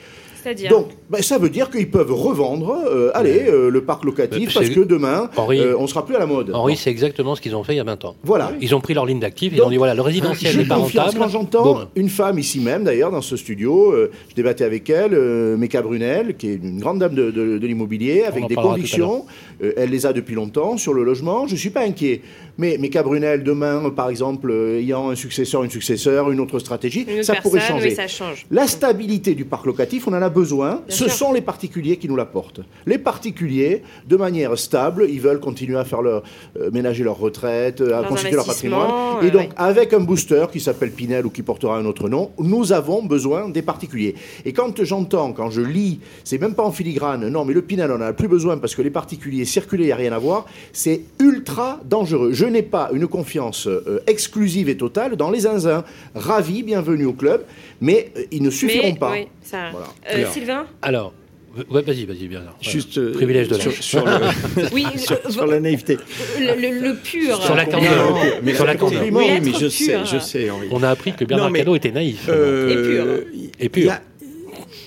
C'est-à-dire Donc, ben, ça veut dire qu'ils peuvent revendre, euh, allez, euh, le parc locatif, Mais parce c'est- que demain, Henri- euh, on sera plus à la mode. Henri, Bon. c'est exactement ce qu'ils ont fait il y a 20 ans. Voilà. Ils ont pris leur ligne d'actifs, ils Donc, ont dit voilà, le résidentiel n'est pas rentable. quand j'entends une femme ici même, d'ailleurs, dans ce studio, euh, je débattais avec elle, euh, Meka Brunel, qui est une grande dame de, de- de l'immobilier, avec des convictions. Euh, elle les a depuis longtemps sur le logement. Je ne suis pas inquiet. Mais Meka Brunel, demain, par exemple, euh, ayant un successeur, une successeur, une autre stratégie, Une autre ça pourrait changer. mais ça change. La stabilité du parc locatif, on en a besoin. Bien Ce sûr. sont les particuliers qui nous l'apportent. Les particuliers, de manière stable, ils veulent continuer à faire leur, euh, ménager leur retraite, à Leurs constituer leur patrimoine. Et donc, ouais. avec un booster qui s'appelle Pinel ou qui portera un autre nom, nous avons besoin des particuliers. Et quand j'entends, quand je lis, c'est même pas en filigrane, non, mais le Pinel, on n'en a plus besoin parce que les particuliers circuler, il n'y a rien à voir, c'est ultra dangereux. Je n'ai pas une confiance euh, exclusive et totale dans les zinzins. Ravi, bienvenue au club, mais euh, ils ne suffiront Mais, pas. oui, ça. Voilà. Euh, Alors. Sylvain Alors, ouais, vas-y, vas-y, bien. Juste euh, Privilège de sur, l'âge. sur le- *laughs* Oui, sur- euh, sur la naïveté. le, le- le pur. Sur la Non, candeur. mais Sur la candeur. Oui, mais je pur. sais, je sais, Henri. On a appris que Bernard Non, mais- Cadot était naïf. Euh, Et pur.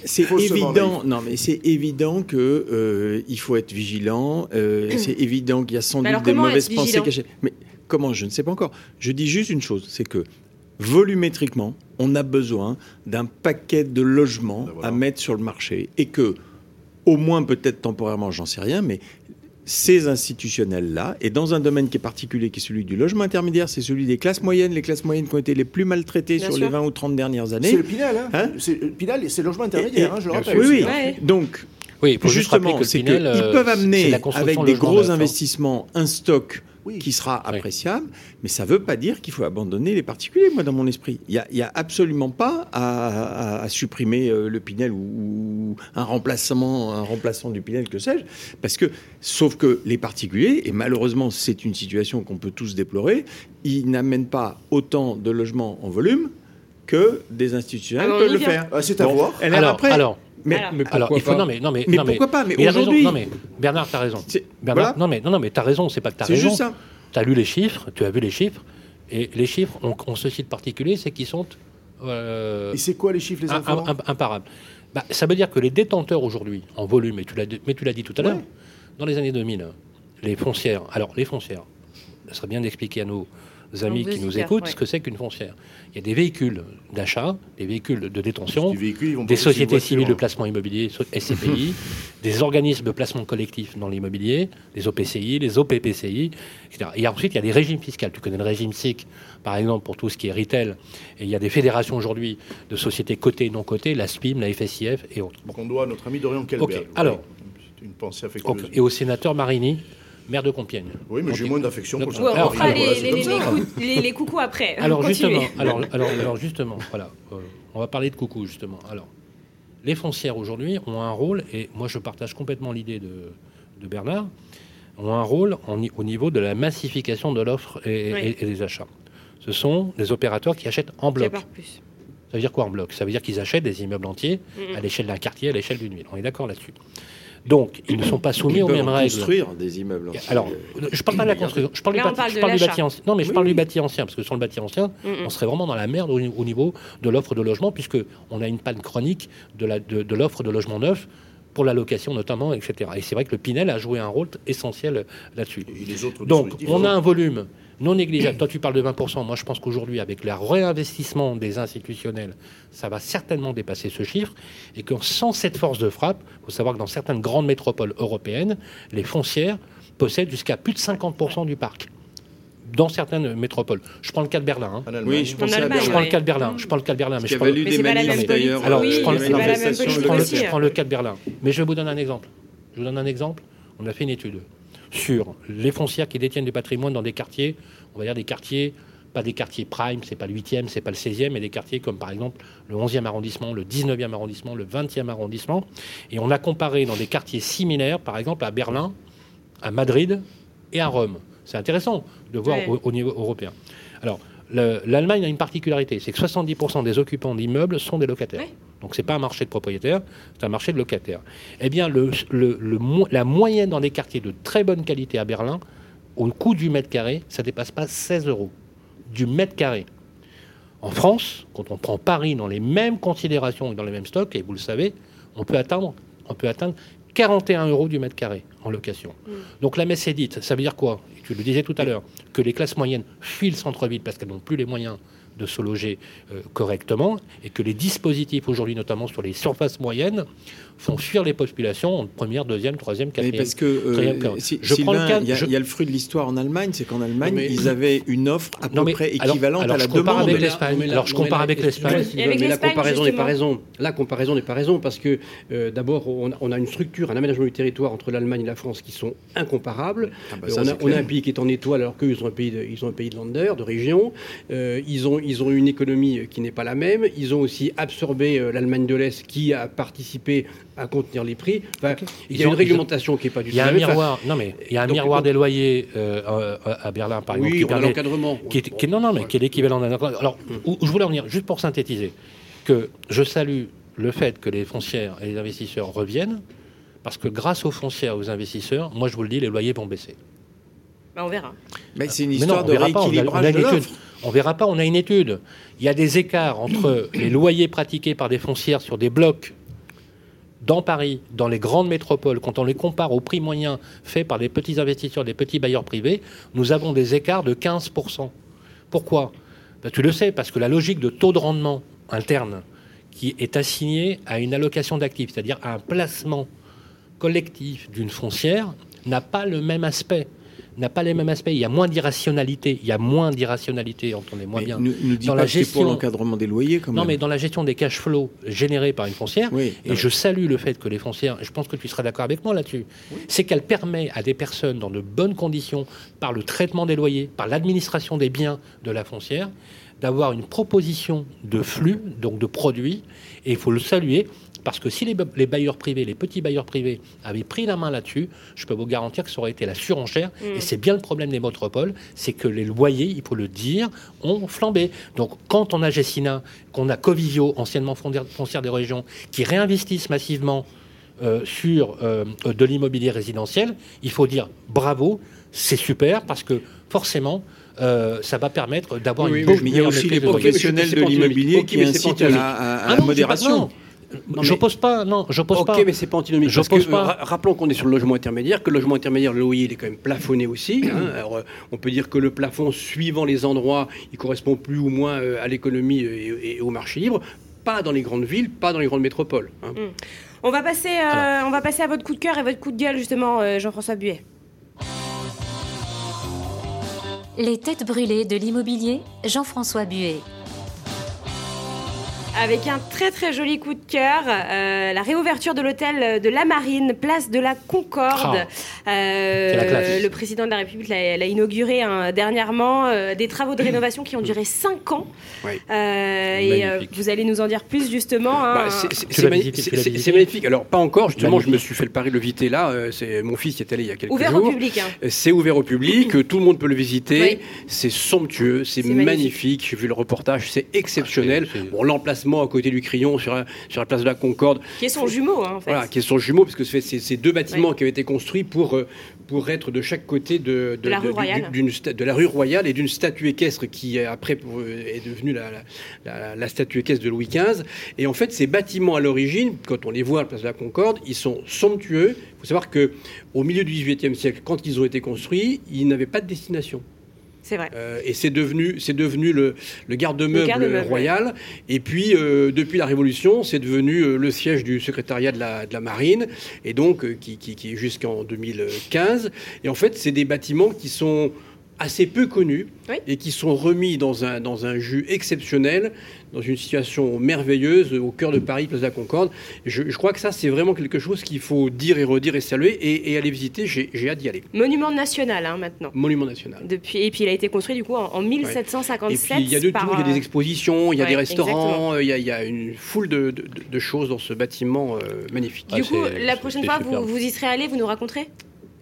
C'est évident. Non, mais c'est évident que euh, il faut être vigilant. euh, c'est *coughs* évident qu'il y a sans doute des comment mauvaises pensées cachées. Mais comment Je ne sais pas encore. Je dis juste une chose, c'est que volumétriquement, on a besoin d'un paquet de logements Ben voilà. à mettre sur le marché et que, au moins peut-être temporairement, j'en sais rien, mais ces institutionnels-là, et dans un domaine qui est particulier, qui est celui du logement intermédiaire, c'est celui des classes moyennes, les classes moyennes qui ont été les plus maltraitées Bien sur sûr. les 20 ou 30 dernières C'est années. le Pinel, hein, Hein C'est le Pinel, c'est le logement intermédiaire, Et- hein, je le rappelle. Oui, oui. Ouais. Donc, Oui, juste justement, que c'est qu'ils euh, peuvent c'est amener la construction avec de des gros hein. investissements un stock Oui. qui sera Oui. appréciable, mais ça ne veut pas dire qu'il faut abandonner les particuliers, moi, dans mon esprit. Il n'y a, absolument pas à, à- à supprimer euh, le Pinel ou, ou un remplacement, un remplaçant du Pinel, que sais-je, parce que, sauf que les particuliers, et malheureusement c'est une situation qu'on peut tous déplorer, ils n'amènent pas autant de logements en volume que des institutionnels Ah, on peuvent le faire. Ah, c'est à Bon, voir. elle est Alors, après. alors, mais, Alors. mais alors, pourquoi il faut pas non mais non mais Mais non, pourquoi pas Mais il a raison. aujourd'hui- Bernard, t'as raison. C'est- Bernard, voilà. non mais non non mais t'as raison. C'est pas que t'as C'est raison. juste ça. Tu as lu les chiffres, tu as vu les chiffres, et les chiffres, on, on se cite particulier, c'est qu'ils sont euh, Et c'est quoi les chiffres, les imparables. Bah, ça veut dire que les détenteurs aujourd'hui, en volume, et tu l'as mais tu l'as dit tout à l'heure, Ouais. dans les années 2000, les foncières, alors les foncières, ça serait bien d'expliquer à nos amis On qui nous écoutent ouais. ce que c'est qu'une foncière. Il y a des véhicules d'achat, des véhicules de détention, véhicule, des sociétés civiles de hein. placement immobilier, SCPI, *laughs* des organismes de placement collectif dans l'immobilier, les OPCI, les OPPCI, etc. Et ensuite, il y a des régimes fiscaux. Tu connais le régime SIC, par exemple, pour tout ce qui est retail. Et il y a des fédérations aujourd'hui de sociétés cotées et non cotées, la SPIM, la FSIF et autres. Bon. Qu'on doit à notre ami Dorian Kelberg. Ok, alors. C'est une pensée. Et au sénateur Marini, maire de Compiègne. Oui, mais j'ai moins d'affection pour le on fera les, les- les- les les- les coucous après. *laughs* Alors justement, alors, alors, alors justement, voilà, euh, on va parler de coucou justement. Alors, les foncières aujourd'hui ont un rôle, et moi je partage complètement l'idée de, de Bernard, ont un rôle en au niveau de la massification de l'offre et, Oui. et- et des achats. Ce sont des opérateurs qui achètent en bloc. plus. Ça veut dire quoi en bloc? Ça veut dire qu'ils achètent des immeubles entiers à l'échelle d'un quartier, à l'échelle d'une ville. On est d'accord là-dessus. Donc, ils ne sont pas soumis Ils aux peuvent mêmes règles. construire des immeubles. Alors, je parle pas de la construction, je parle, Là, du bâti, parle je de parle du l'achat. bâti ancien. Non, mais je Oui, parle oui. du bâti ancien, parce que sur le bâti ancien, on serait vraiment dans la merde au, au niveau de l'offre de logement, puisque on a une panne chronique de la- de, de l'offre de logement neuf pour la location notamment, etc. Et c'est vrai que le Pinel a joué un rôle essentiel là-dessus. Et les autres Donc, on a un volume non négligeable. Toi, tu parles de 20%. Moi, je pense qu'aujourd'hui, avec le réinvestissement des institutionnels, ça va certainement dépasser ce chiffre. Et que sans cette force de frappe, il faut savoir que dans certaines grandes métropoles européennes, les foncières possèdent jusqu'à plus de 50% du parc. Dans certaines métropoles. Je prends le cas de Berlin. hein. Oui, je à prends le cas de Berlin. Je prends le cas de Berlin. Mais Il je y prends avait le- cas de Berlin. Mais je vais vous donner un exemple. Je vous donne un exemple. On a fait une étude sur les foncières qui détiennent des patrimoines dans des quartiers on va dire des quartiers, pas des quartiers prime, c'est pas le 8e, c'est pas le 16e, mais des quartiers comme par exemple le 11e arrondissement, le 19e arrondissement, le 20e arrondissement. Et on a comparé dans des quartiers similaires, par exemple à Berlin, à Madrid et à Rome. C'est intéressant de voir au, au niveau européen. Alors, le- l'Allemagne a une particularité, c'est que 70% des occupants d'immeubles sont des locataires. Donc c'est pas un marché de propriétaires, c'est un marché de locataires. Eh bien, le, le- le la moyenne dans des quartiers de très bonne qualité à Berlin, au coût du mètre carré, ça dépasse pas 16 euros du mètre carré. En France, quand on prend Paris dans les mêmes considérations et dans les mêmes stocks, et vous le savez, on peut atteindre, on peut atteindre 41 euros du mètre carré en location. Donc la messe est dite. Ça veut dire quoi? Tu le disais tout à l'heure, que les classes moyennes fuient le centre-ville parce qu'elles n'ont plus les moyens de se loger euh, correctement et que les dispositifs aujourd'hui, notamment sur les surfaces moyennes, font fuir les populations en première, deuxième, troisième, Mais quatrième. parce que euh, quatrième cas. si- Je prends le Sylvain, cas- il y, a- je- il y a le fruit de l'histoire en Allemagne, c'est qu'en Allemagne, mais- ils avaient une offre à Non, peu mais près alors- équivalente alors à la je compare demande. avec Mais l'Espagne. mais Alors, je mais compare avec l'Espagne. Mais la comparaison n'est pas raison. La comparaison n'est pas raison parce que euh, d'abord, on, a- on a une structure, un aménagement du territoire entre l'Allemagne et la France qui sont incomparables. Ah bah Euh, ça, on, a, on a un pays qui est en étoile alors qu'eux, ils ont un pays de, ils ont un pays de lander, de région. Euh, ils, ont, ils ont une économie qui n'est pas la même. Ils ont aussi absorbé l'Allemagne de l'Est qui a participé à contenir les prix. Enfin, il y a ont- une réglementation qui n'est pas du Il tout y a la un. Enfin, miroir. Non mais il y a un donc, miroir donc- des loyers euh, euh, à Berlin, par exemple, oui, qui on a permet- l'encadrement. qui est, qui est- non, non, mais qui est l'équivalent d'un. Alors, où, où je voulais en venir, juste pour synthétiser, que je salue le fait que les foncières et les investisseurs reviennent, parce que grâce aux foncières et aux investisseurs, moi je vous le dis, les loyers vont baisser. Bah, on verra. Mais c'est une non, histoire on de verra pas, on a- on a rééquilibrage une de étude. l'offre. On verra pas, on a une étude. Il y a des écarts entre *clears throat* les loyers pratiqués par des foncières sur des blocs dans Paris, dans les grandes métropoles, quand on les compare au prix moyen fait par des petits investisseurs, des petits bailleurs privés, nous avons des écarts de 15%. Pourquoi? Ben, Tu le sais, parce que la logique de taux de rendement interne qui est assignée à une allocation d'actifs, c'est-à-dire à un placement collectif d'une foncière, n'a pas le même aspect. N'a pas les mêmes aspects. Il y a moins d'irrationalité. Il y a moins d'irrationalité, entendez-moi bien. Nous, nous dis Dans pas la pour l'encadrement des loyers, quand Non, mais dans la gestion des cash flows générés par une foncière, Oui, et je salue le fait que les foncières, je pense que tu seras d'accord avec moi là-dessus, c'est qu'elle permet à des personnes dans de bonnes conditions, par le traitement des loyers, par l'administration des biens de la foncière, d'avoir une proposition de flux, donc de produits, et il faut le saluer. Parce que si les, ba- les bailleurs privés, les petits bailleurs privés avaient pris la main là-dessus, je peux vous garantir que ça aurait été la surenchère. Et c'est bien le problème des métropoles, c'est que les loyers, il faut le dire, ont flambé. Donc quand on a Gessina, qu'on a Covivio, anciennement foncière des régions, qui réinvestissent massivement euh, sur euh, de l'immobilier résidentiel, il faut dire bravo, c'est super, parce que forcément, euh, ça va permettre d'avoir Oui, une oui, Mais il y a meilleure aussi les professionnels de l'immobilier qui incitent à la, antinomique. à- à Ah la non, je modération. Non, je pose pas, non, je pose ok, pas. mais c'est pas antinomique. Je parce pose que, pas. euh, ra- rappelons qu'on est sur le logement intermédiaire, que le logement intermédiaire, le loyer, il est quand même plafonné aussi. hein. *clears throat* Alors, euh, on peut dire que le plafond, suivant les endroits, il correspond plus ou moins euh, à l'économie et, et au marché libre. Pas dans les grandes villes, pas dans les grandes métropoles. hein. On va passer, euh, on va passer à votre coup de cœur et votre coup de gueule justement, euh, Jean-François Buet. Les têtes brûlées de l'immobilier, Jean-François Buet. Avec un très très joli coup de cœur, euh, la réouverture de l'hôtel de la Marine, place de la Concorde. Euh, la classe. le président de la République l'a inauguré hein, dernièrement. euh, des travaux de rénovation qui ont duré 5 ans. Oui. Euh, et euh, Magnifique. vous allez nous en dire plus justement. hein. Bah, c'est- magnifique. Alors, pas encore, justement, je me suis fait le pari de le visiter là. c'est Mon fils y est allé il y a quelques Ouvert jours. au public. hein. C'est ouvert au public, *laughs* tout le monde peut le visiter. Oui. C'est somptueux, c'est magnifique. magnifique. J'ai vu le reportage, c'est exceptionnel. Ah, c'est- c'est- Bon, à côté du Crillon, sur, la- sur la place de la Concorde, Qui est son jumeau hein, en fait. voilà, qui est son jumeau, parce que c'est deux bâtiments qui avaient été construits pour, euh, pour être de chaque côté de, De la rue Royale. de la rue Royale et d'une statue équestre qui après pour- euh, est devenue la, la- la- la statue équestre de Louis XV. Et en fait, ces bâtiments à l'origine, quand on les voit à la place de la Concorde, ils sont somptueux. Il faut savoir que au milieu du XVIIIe siècle, quand ils ont été construits, ils n'avaient pas de destination. C'est vrai. Euh, et c'est devenu, c'est devenu le, le garde-meuble royal. Et puis, euh, depuis la Révolution, c'est devenu euh, le siège du secrétariat de la, de la marine, et donc qui, qui, qui est jusqu'en 2015. Et en fait, c'est des bâtiments qui sont assez peu connus Oui. et qui sont remis dans un, dans un jus exceptionnel, dans une situation merveilleuse au cœur de Paris, place de la Concorde. Je, je crois que ça, c'est vraiment quelque chose qu'il faut dire et redire et saluer et, et aller visiter. J'ai j'ai hâte d'y aller. Monument national hein, maintenant. Monument national. Depuis, et puis il a été construit du coup en, en Et 1757. puis il y a de tout, par, il y a des euh, expositions, il y a ouais, des restaurants, euh, il y, a, il y a une foule de, de- de choses dans ce bâtiment euh, magnifique. Ah, Du coup, la prochaine fois, vous, vous y serez allé, vous nous raconterez?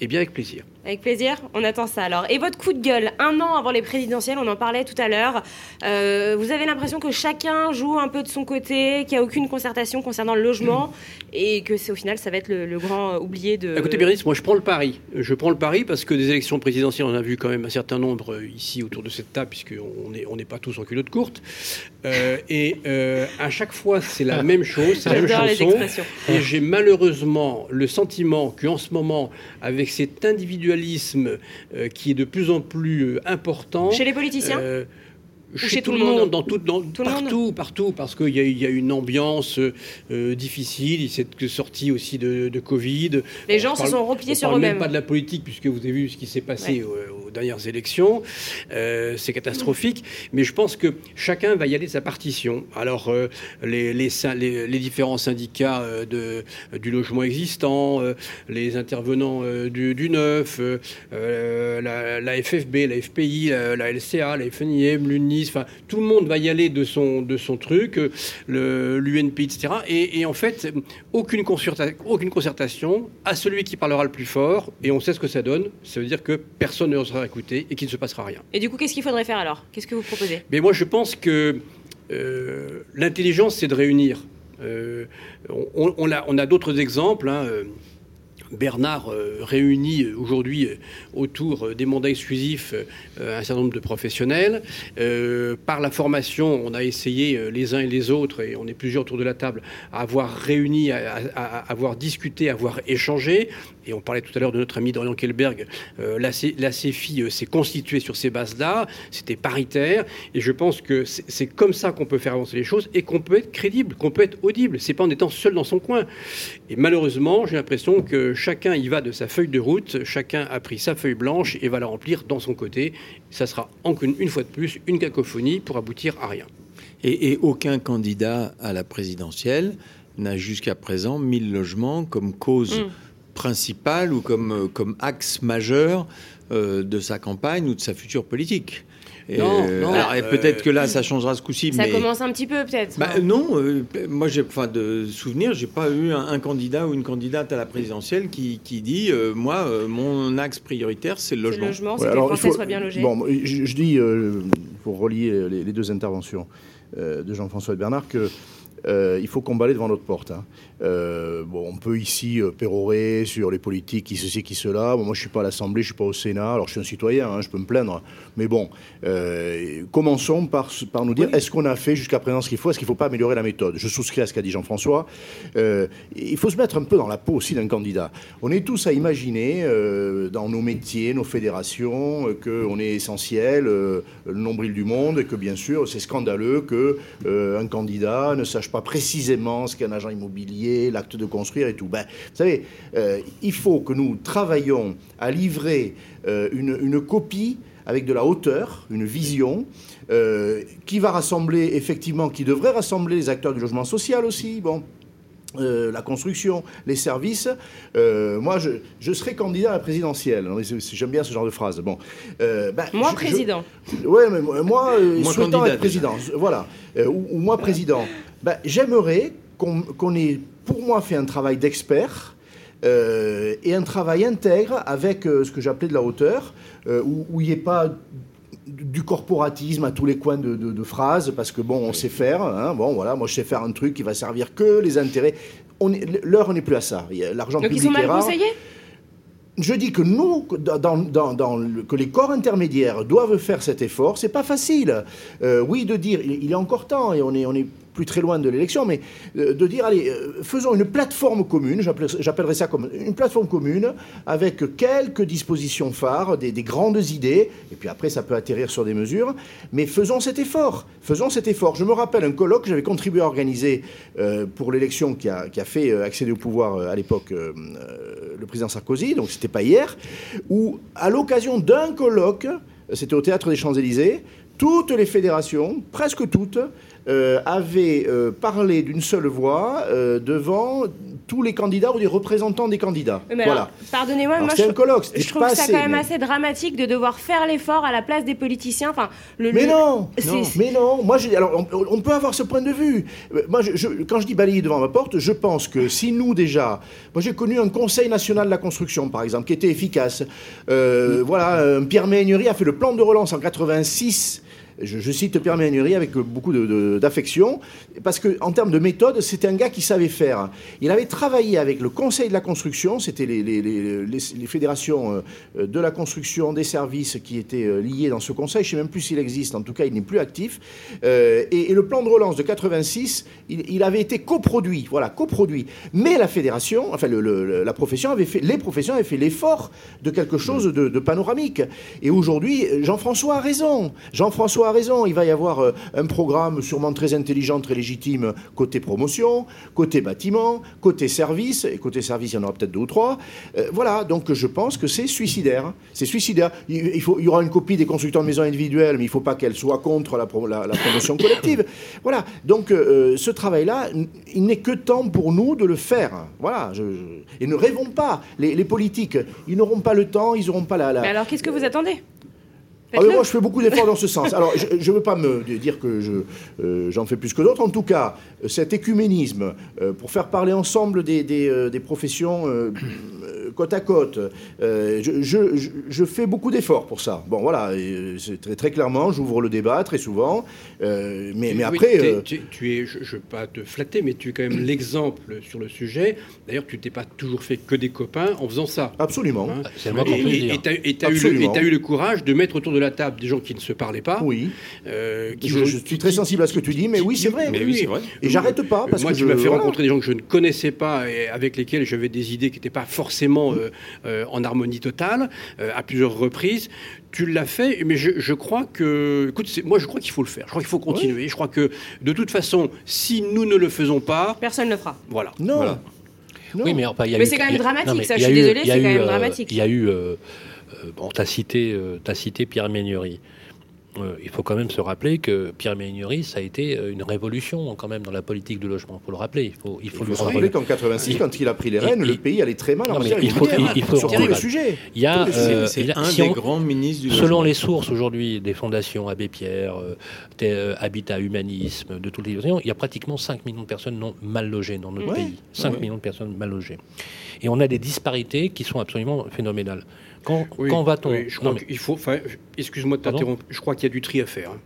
Et bien avec plaisir. Avec plaisir, on attend ça alors. Et votre coup de gueule, un an avant les présidentielles, on en parlait tout à l'heure, euh, vous avez l'impression que chacun joue un peu de son côté, qu'il n'y a aucune concertation concernant le logement, *clears throat* et que c'est au final, ça va être le, le grand euh, oublié de... Écoutez, Bérénice, moi je prends le pari. Je prends le pari parce que des élections présidentielles, on a vu quand même un certain nombre euh, ici autour de cette table, puisqu'on n'est on n'est pas tous en culotte courte. Euh, et euh, à chaque fois, c'est la même chose, c'est la même chanson. expressions. Et j'ai malheureusement le sentiment qu'en ce moment, avec cet individualisme euh, qui est de plus en plus euh, important, Chez les politiciens euh, chez tout le monde dans tout, dans, Tout le monde partout, partout, parce qu'il y, y a une ambiance euh, difficile. Il s'est sorti aussi de, de Covid. Les On gens se parle- sont repliés sur eux-mêmes. pas de la politique, puisque vous avez vu ce qui s'est passé aux, dernières élections. Euh, c'est catastrophique. Mais je pense que chacun va y aller de sa partition. Alors, euh, les, différents syndicats euh, de, du logement existant, les intervenants du, du neuf, la, FFB, la FPI, la, LCA, la FNIM, l'UNIS, enfin, tout le monde va y aller de son, de son truc, l'UNP, etc. Et, en fait, aucune, aucune concertation à celui qui parlera le plus fort, et on sait ce que ça donne. Ça veut dire que personne ne sera écouté et qu'il ne se passera rien. Et du coup, qu'est-ce qu'il faudrait faire alors? Qu'est-ce que vous proposez? Mais moi, je pense que euh, l'intelligence, c'est de réunir. Euh, on, on a, on a d'autres exemples. hein, euh, Bernard euh, réunit euh, aujourd'hui euh, autour des mandats exclusifs un certain nombre de professionnels. Par la formation, on a essayé les uns et les autres, et on est plusieurs autour de la table, à avoir réuni, à, avoir discuté, à avoir échangé. Et on parlait tout à l'heure de notre ami Dorian Kelberg. La, CFI s'est constituée sur ces bases-là. C'était paritaire. Et je pense que c'est comme ça qu'on peut faire avancer les choses et qu'on peut être crédible, qu'on peut être audible. C'est pas en étant seul dans son coin. Et malheureusement, j'ai l'impression que chacun y va de sa feuille de route. Chacun a pris sa feuille blanche et va la remplir dans son côté. Ça sera encore une, fois de plus une cacophonie pour aboutir à rien. Et, et aucun candidat à la présidentielle n'a jusqu'à présent mis le logement comme cause Mm. principale ou comme, comme axe majeur euh, de sa campagne ou de sa future politique. Et, Non, euh, non, alors, et euh, peut-être que là, ça changera ce coup-ci. Ça mais... commence un petit peu peut-être. Bah, non, euh, moi j'ai enfin de souvenir, j'ai pas eu un, un candidat ou une candidate à la présidentielle qui, qui dit euh, moi euh, mon axe prioritaire c'est le C'est le logement. logement, c'est que les Français faut- soient bien logés. Bon, je, je dis, euh, pour relier les, les deux interventions euh, de Jean-François et de Bernard, que euh, il faut qu'on balaye devant notre porte. hein. Euh, bon, on peut ici euh, pérorer sur les politiques, qui ceci, qui cela. Bon, moi, je suis pas à l'Assemblée, je suis pas au Sénat. Alors, je suis un citoyen, hein, je peux me plaindre. Mais bon, euh, commençons par, par nous dire est-ce qu'on a fait jusqu'à présent ce qu'il faut? Est-ce qu'il ne faut pas améliorer la méthode? Je souscris à ce qu'a dit Jean-François. Il faut se mettre un peu dans la peau aussi d'un candidat. On est tous à imaginer dans nos métiers, nos fédérations, qu'on est essentiel, le nombril du monde, et que bien sûr, c'est scandaleux que euh, un candidat ne sache pas précisément ce qu'est un agent immobilier, l'acte de construire et tout. Ben, vous savez, euh, il faut que nous travaillions à livrer euh, une, une copie avec de la hauteur, une vision, euh, qui va rassembler, effectivement, qui devrait rassembler les acteurs du logement social aussi, bon, euh, la construction, les services. Euh, moi, je, je serai candidat à la présidentielle. J'aime bien ce genre de phrase. Bon, euh, ben, Moi, je- je- président. Ouais, mais moi, moi, euh, Moi, souhaitant candidat, être président, voilà, euh, ou, ou moi président, ben, j'aimerais qu'on qu'on ait, pour moi, fait un travail d'expert euh, et un travail intègre avec euh, ce que j'appelais de la hauteur, euh, où il n'y ait pas du corporatisme à tous les coins de, de- de phrases, parce que bon, on sait faire. hein, bon, voilà, moi je sais faire un truc qui va servir que les intérêts. On L'heure n'est plus à ça. L'argent Donc ils public sont mal est rare. conseillés? Je dis que nous, que dans, dans- dans le- que les corps intermédiaires doivent faire cet effort, c'est pas facile. Euh, oui, de dire, il, il est encore temps et on est, on est plus très loin de l'élection, mais euh, de dire, allez, euh, faisons une plateforme commune, j'appelle- j'appellerais ça comme une plateforme commune, avec quelques dispositions phares, des, des grandes idées, et puis après ça peut atterrir sur des mesures, mais faisons cet effort, faisons cet effort. Je me rappelle un colloque que j'avais contribué à organiser euh, pour l'élection qui a, fait accéder au pouvoir à l'époque le président Sarkozy, donc c'était pas hier, où à l'occasion d'un colloque, c'était au théâtre des Champs-Élysées. Toutes les fédérations, presque toutes, euh, avaient euh, parlé d'une seule voix euh, devant tous les candidats ou des représentants des candidats. Mais voilà. Pardonnez-moi, moi je, un colloque, je trouve pas ça quand même mais- assez dramatique de devoir faire l'effort à la place des politiciens. Enfin, le, Mais le- non, mais non. Moi, je, alors, on, on peut avoir ce point de vue. Euh, Moi, je, je- quand je dis balayer devant ma porte, je pense que si nous déjà, moi, j'ai connu un Conseil national de la construction, par exemple, qui était efficace. Euh, Voilà, Pierre Méhaignerie a fait le plan de relance en 86. Je, cite Pierre Méhaignerie avec beaucoup d'affection, parce que en termes de méthode, c'était un gars qui savait faire. Il avait travaillé avec le Conseil de la construction, c'était les, fédérations euh, de la construction, des services qui étaient euh, liés dans ce conseil. Je ne sais même plus s'il existe, en tout cas, il n'est plus actif. Euh, et, le plan de relance de 86, il, avait été coproduit, voilà, coproduit. Mais la fédération, enfin, la profession avait fait, les professions avaient fait l'effort de quelque chose de, de panoramique. Et aujourd'hui, Jean-François a raison. Jean-François a raison. Il va y avoir euh, un programme sûrement très intelligent, très légitime, côté promotion, côté bâtiment, côté service. Et côté service, il y en aura peut-être deux ou trois. Euh, voilà, donc je pense que c'est suicidaire. C'est suicidaire. Il, il faut, il y aura une copie des constructeurs de maisons individuelles, mais il ne faut pas qu'elle soit contre la, pro- la- la promotion collective. *coughs* Voilà, donc euh, ce travail-là, il n'est que temps pour nous de le faire. Voilà, je, je- et ne rêvons pas. Les, les politiques, ils n'auront pas le temps, ils n'auront pas la... la- Mais alors, qu'est-ce que vous attendez? Ah, moi, je fais beaucoup d'efforts dans ce sens. Alors, je ne veux pas me dire que euh, j'en fais plus que d'autres. En tout cas, cet écuménisme, euh, pour faire parler ensemble des, des, euh, des professions euh, côte à côte, euh, je, je- je- je fais beaucoup d'efforts pour ça. Bon, voilà, et, c'est très, très clairement, j'ouvre le débat très souvent. euh, mais, mais Oui, après... euh, tu, tu es, je ne veux pas te flatter, mais tu es quand même l'exemple sur le sujet. D'ailleurs, tu t'es pas toujours fait que des copains en faisant ça. absolument. hein. C'est le moins qu'on Et- tu as, eu, le- eu courage de mettre autour de la table des gens qui ne se parlaient pas. Oui. euh, qui Je, suis très sensible à ce que tu dis, mais oui, c'est vrai. Mais oui, c'est vrai. Et j'arrête pas parce Moi, que tu je- m'as fait voilà. rencontrer des gens que je ne connaissais pas et avec lesquels j'avais des idées qui n'étaient pas forcément euh, euh, en harmonie totale euh, à plusieurs reprises. Tu l'as fait, mais je, je crois que, écoute, moi je crois qu'il faut le faire. Je crois qu'il faut continuer. Je crois que de toute façon, si nous ne le faisons pas, Personne ne le fera. voilà. Non. Voilà. Non. Oui, mais enfin, il y a Mais eu- c'est quand même dramatique, ça, je suis a c'est quand eu, même dramatique. Il y a eu. euh, bon, t'as cité, euh, cité Pierre Méignerie. Euh, il faut quand même se rappeler que Pierre Méignerie, ça a été euh, une révolution quand même dans la politique du logement. Il faut le rappeler. Il faut, il Il faut faut lui se rappeler qu'en 86, quand il a pris les rênes, le pays allait très mal en Non, mais matière il faut- il faut- sur tous les il- sujets. Il y a, euh, C'est il y a- un si des on- grands ministres du Selon logement. les sources aujourd'hui des fondations Abbé Pierre, euh, des, euh, Habitat Humanisme, de toutes les il y a pratiquement 5 millions de personnes non mal logées dans notre Ouais. pays. 5 Ouais. millions de personnes mal logées. Et on a des disparités qui sont absolument phénoménales. Quand, Oui, quand va-on oui, je crois Non, mais qu'il faut. Excuse-moi de t'interrompre. Je crois qu'il y a du tri à faire. hein.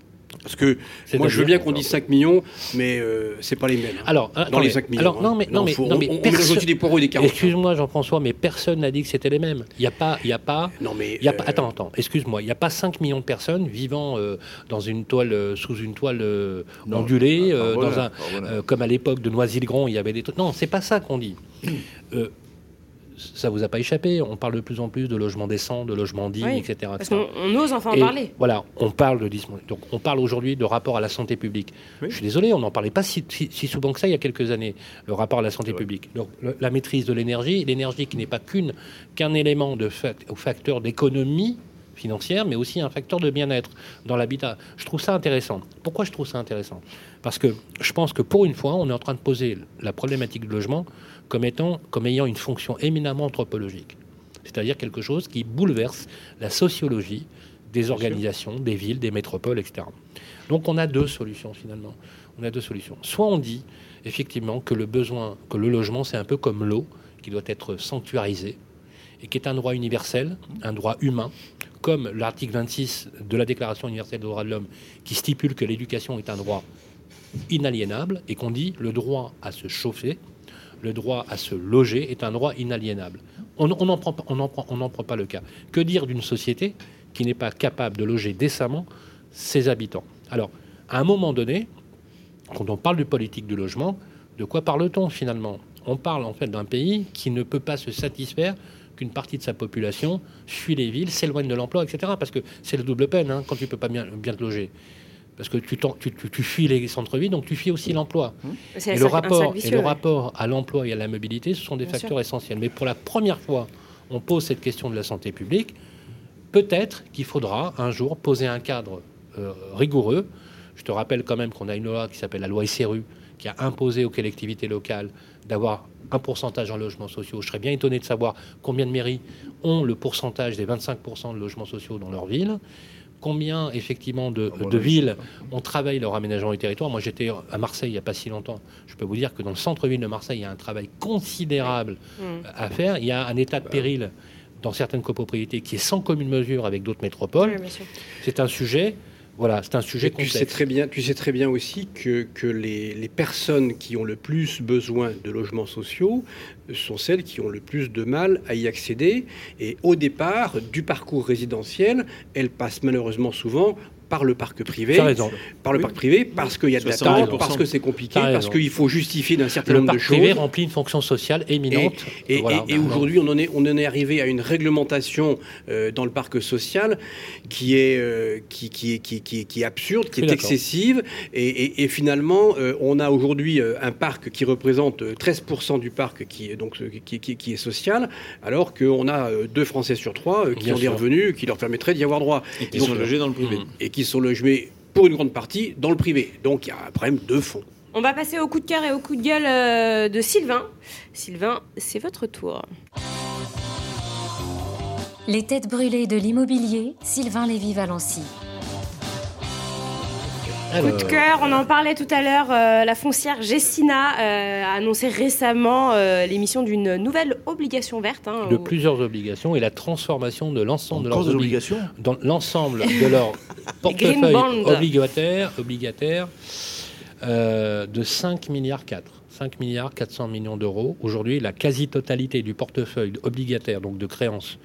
Parce que moi, je veux bien qu'on dise 5 millions, mais euh, c'est pas les mêmes. hein. Alors, dans attendez, les 5 millions. alors, non, hein. mais, non, mais, faut- non, on, mais on mélange perso- aussi des poireaux et des carottes. Excuse-moi, Jean-François, mais personne n'a dit que c'était les mêmes. Il n'y a pas, il y a pas, Non, mais. il y a pas. euh, Attends, attends. Excuse-moi. Il n'y a pas 5 millions de personnes vivant euh, dans une toile, euh, sous une toile euh, Non, ondulée, ah, euh, voilà, dans un, ah, voilà. euh, comme à l'époque de Noisy-le-Grand, il y avait des trucs. Non, c'est pas ça qu'on dit. *clears throat* Ça vous a pas échappé. On parle de plus en plus de logements décents, de logements dignes, Oui, etc. Parce etc. qu'on on ose enfin en Et parler. Voilà, on parle de donc on parle aujourd'hui de rapport à la santé publique. Oui. Je suis désolé, on n'en parlait pas si, si- si souvent que ça il y a quelques années. Le rapport à la santé publique, Donc, le- la maîtrise de l'énergie, l'énergie qui n'est pas qu'une qu'un élément de au facteur d'économie financière, mais aussi un facteur de bien-être dans l'habitat. Je trouve ça intéressant. Pourquoi je trouve ça intéressant? Parce que je pense que pour une fois, on est en train de poser la problématique du logement comme étant, comme ayant une fonction éminemment anthropologique, c'est-à-dire quelque chose qui bouleverse la sociologie des organisations, des villes, des métropoles, etc. Donc on a deux solutions finalement. On a deux solutions. Soit on dit effectivement que le besoin, que le logement, c'est un peu comme l'eau, qui doit être sanctuarisé et qui est un droit universel, un droit humain, comme l'article 26 de la Déclaration universelle des droits de l'homme, qui stipule que l'éducation est un droit inaliénable et qu'on dit le droit à se chauffer, le droit à se loger est un droit inaliénable. On n'en prend, pas- le cas. Que dire d'une société qui n'est pas capable de loger décemment ses habitants? Alors, à un moment donné, quand on parle de politique du logement, de quoi parle-t-on finalement? On parle en fait d'un pays qui ne peut pas se satisfaire qu'une partie de sa population fuit les villes, s'éloigne de l'emploi, etc. Parce que c'est la double peine hein, quand tu peux pas bien, bien te loger. Parce que tu, t'en- tu, tu- tu fuis les centres-villes, donc tu fuis aussi l'emploi. C'est Et le rapport, et le à l'emploi et à la mobilité, ce sont des Bien facteurs essentiels. Mais pour la première fois, on pose cette question de la santé publique. peut-être qu'il faudra un jour poser un cadre euh, rigoureux. Je te rappelle quand même qu'on a une loi qui s'appelle la loi SRU, qui a imposé aux collectivités locales d'avoir un pourcentage en logements sociaux. Je serais bien étonné de savoir combien de mairies ont le pourcentage des 25% de logements sociaux dans leur ville. Combien effectivement de, Ah, de villes ont travaillé leur aménagement du territoire Moi j'étais à Marseille il n'y a pas si longtemps. Je peux vous dire que dans le centre-ville de Marseille, il y a un travail considérable à faire. Il y a un état de péril dans certaines copropriétés qui est sans commune mesure avec d'autres métropoles. Oui. C'est un sujet, voilà, c'est un sujet Et tu sais complexe. très bien, tu sais très bien aussi que, que les, les personnes qui ont le plus besoin de logements sociaux sont celles qui ont le plus de mal à y accéder. Et au départ du parcours résidentiel, elles passent malheureusement souvent par le parc privé, par le Oui. parc privé, parce qu'il y a de 70%. l'attente, parce que c'est compliqué, parce qu'il faut justifier d'un certain Le nombre de parc privé choses. remplit une fonction sociale éminente. Et, Voilà, et- et maintenant. aujourd'hui, on en est, on en est arrivé à une réglementation euh, dans le parc social qui est, euh, qui, qui, est- qui, qui, qui est absurde, qui est excessive. Et, et- et finalement, euh, on a aujourd'hui un parc qui représente euh, 13% du parc qui est, donc, qui, qui- qui est social, alors qu'on a deux Français sur trois euh, qui Bien ont des sûr. revenus qui leur permettraient d'y avoir droit. Et qui Donc, sont logés dans le privé. Et qui sont logés pour une grande partie dans le privé. Donc il y a un problème de fond. On va passer au coup de cœur et au coup de gueule euh, de Sylvain. Sylvain, c'est votre tour. Les têtes brûlées de l'immobilier, Sylvain Lévy-Valency. Coup de Alors, cœur, on en parlait tout à l'heure, euh, la foncière Gessina euh, a annoncé récemment euh, l'émission d'une nouvelle obligation verte. hein, de plusieurs obligations et la transformation de l'ensemble de leurs obligations dans l'ensemble de leur *laughs* portefeuille obligataire, obligataire euh, de 5 milliards 4. 5 milliards 400 millions d'euros. Aujourd'hui, la quasi-totalité du portefeuille obligataire, donc de créances,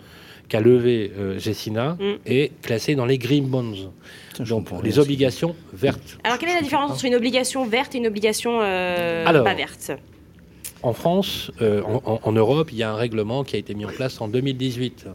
qu'a levé euh, Gessina, Mm. est classée dans les green bonds. Donc, les obligations vertes. Alors quelle est la différence entre une obligation verte et une obligation euh, Alors. pas verte? En France, euh, en, Europe, il y a un règlement qui a été mis en place en 2018.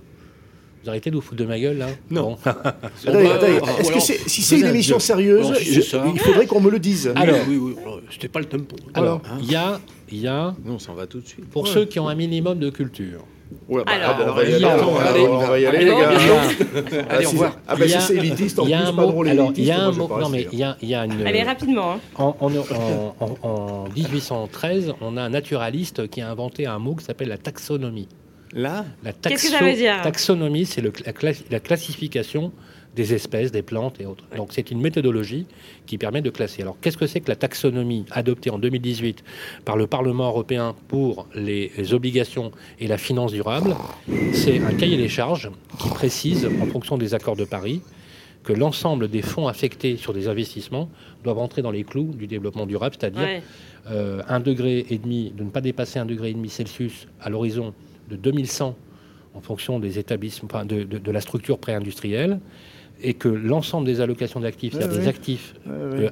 Vous arrêtez de vous foutre de ma gueule, là? Non. Bon. *laughs* Attendez, attendez, est-ce que c'est- si c'est une émission sérieuse, je- il faudrait qu'on me le dise. Alors. oui, oui, oui, c'était pas le tempo. Alors, il y a, il y a, Nous, on s'en va tout de suite. pour Ouais. ceux qui ont un minimum de culture, Ouais, bah, Alors. ah, on va y Il aller, y a- alors, allez, on va y aller, allez, les gars. *laughs* Ah, Allez, au si- revoir. Ah, bah, Il y si c'est élitiste, en il y a plus, un pas mot, drôle alors, il y a un mot, non mais il y a, il y a une, Allez rapidement. hein. en, en- en- en- en 1813, on a un naturaliste qui a inventé un mot qui s'appelle la taxonomie. Là, La Qu'est-ce que ça veut dire? Taxonomie, c'est le- la, cla- la classification des espèces, des plantes et autres. Donc c'est une méthodologie qui permet de classer. Alors qu'est-ce que c'est que la taxonomie adoptée en 2018 par le Parlement européen pour les, obligations et la finance durable? C'est un cahier des charges qui précise, en fonction des accords de Paris, que l'ensemble des fonds affectés sur des investissements doivent entrer dans les clous du développement durable, c'est-à-dire Ouais. euh, un degré et demi, de ne pas dépasser un degré et demi Celsius à l'horizon de 2100 en fonction des établissements, enfin, de, de- de la structure pré-industrielle, et que l'ensemble des allocations d'actifs, c'est-à-dire des actifs euh, ouais.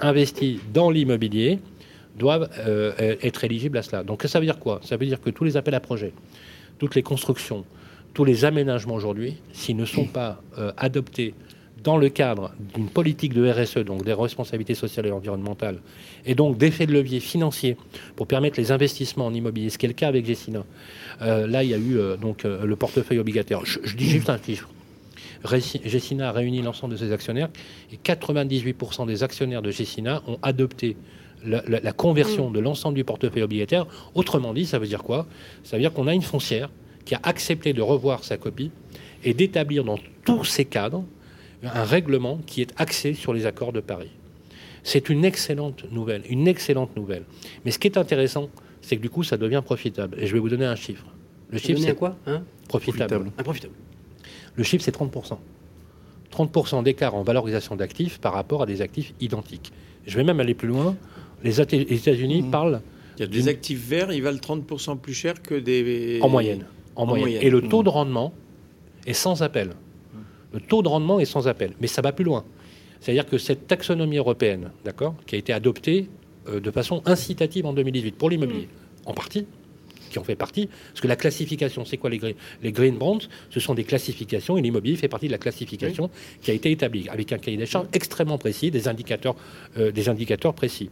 investis, dans l'immobilier, doivent euh, être éligibles à cela. Donc ça veut dire quoi? Ça veut dire que tous les appels à projets, toutes les constructions, tous les aménagements aujourd'hui, s'ils ne sont pas euh, adoptés dans le cadre d'une politique de RSE, donc des responsabilités sociales et environnementales, et donc d'effets de levier financiers pour permettre les investissements en immobilier, ce qui est le cas avec Gessina. Euh, là, il y a eu euh, donc euh, le portefeuille obligataire. Je, je dis juste un chiffre. Gessina a réuni l'ensemble de ses actionnaires et 98% des actionnaires de Gessina ont adopté la, la- la conversion de l'ensemble du portefeuille obligataire. Autrement dit, ça veut dire quoi? Ça veut dire qu'on a une foncière qui a accepté de revoir sa copie et d'établir dans tous ces cadres un règlement qui est axé sur les accords de Paris. C'est une excellente nouvelle, une excellente nouvelle. Mais ce qui est intéressant, c'est que du coup, ça devient profitable. Et je vais vous donner un chiffre. Le chiffre, c'est quoi hein? Profitable. Profitable. Improfitable. Le chiffre, c'est 30%. 30% d'écart en valorisation d'actifs par rapport à des actifs identiques. Je vais même aller plus loin. Les États-Unis Mhm. parlent il y a des actifs verts, ils valent 30% plus cher que des. en moyenne. En En moyenne. moyenne. Et le taux Mhm. de rendement est sans appel. Le taux de rendement est sans appel. Mais ça va plus loin. C'est-à-dire que cette taxonomie européenne, d'accord, qui a été adoptée euh, de façon incitative en 2018 pour l'immobilier, en partie, qui en fait partie, parce que la classification, c'est quoi les green, les green bonds? Ce sont des classifications et l'immobilier fait partie de la classification qui a été établie avec un cahier des charges extrêmement précis, des indicateurs, euh, des indicateurs précis.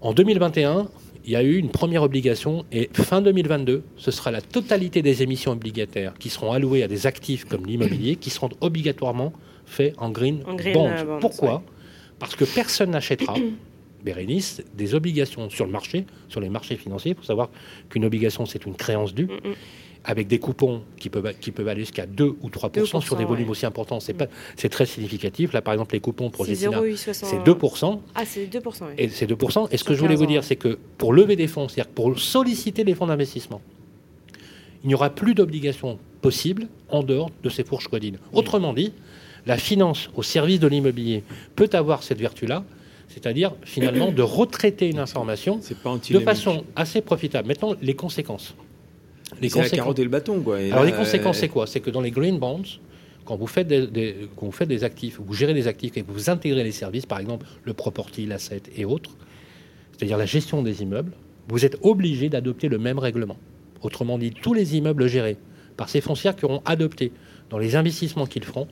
En 2021, il y a eu une première obligation et fin 2022, ce sera la totalité des émissions obligataires qui seront allouées à des actifs comme l'immobilier qui seront obligatoirement faits en green, En green, bonds. bonds, Pourquoi? ouais. Parce que personne n'achètera, Bérénice, des obligations sur le marché, sur les marchés financiers. Il faut savoir qu'une obligation, c'est une créance due. Mm, mm. Avec des coupons qui peuvent, qui peuvent aller jusqu'à 2 ou 3% sur des 2%, volumes ouais. aussi importants. C'est pas, c'est très significatif. Là, par exemple, les coupons pour 0,60. c'est 2 Ah, c'est 2%. ouais. et c'est 2%. Et ce que je voulais 15 vous dire, ouais. c'est que pour lever des fonds, c'est-à-dire pour solliciter les fonds d'investissement, il n'y aura plus d'obligations possibles en dehors de ces fourches codines. Autrement dit, la finance au service de l'immobilier peut avoir cette vertu-là, c'est-à-dire finalement de retraiter une information pas de façon assez profitable. Maintenant, les conséquences. Les C'est la carotte et le bâton, quoi. Et alors là, les conséquences, euh, c'est quoi? C'est que dans les green bonds, quand vous faites des, des- quand vous faites des actifs, vous gérez des actifs et que vous intégrez les services, par exemple le property, l'asset et autres, c'est-à-dire la gestion des immeubles, vous êtes obligé d'adopter le même règlement. Autrement dit, tous les immeubles gérés par ces foncières qui auront adopté dans les investissements qu'ils feront,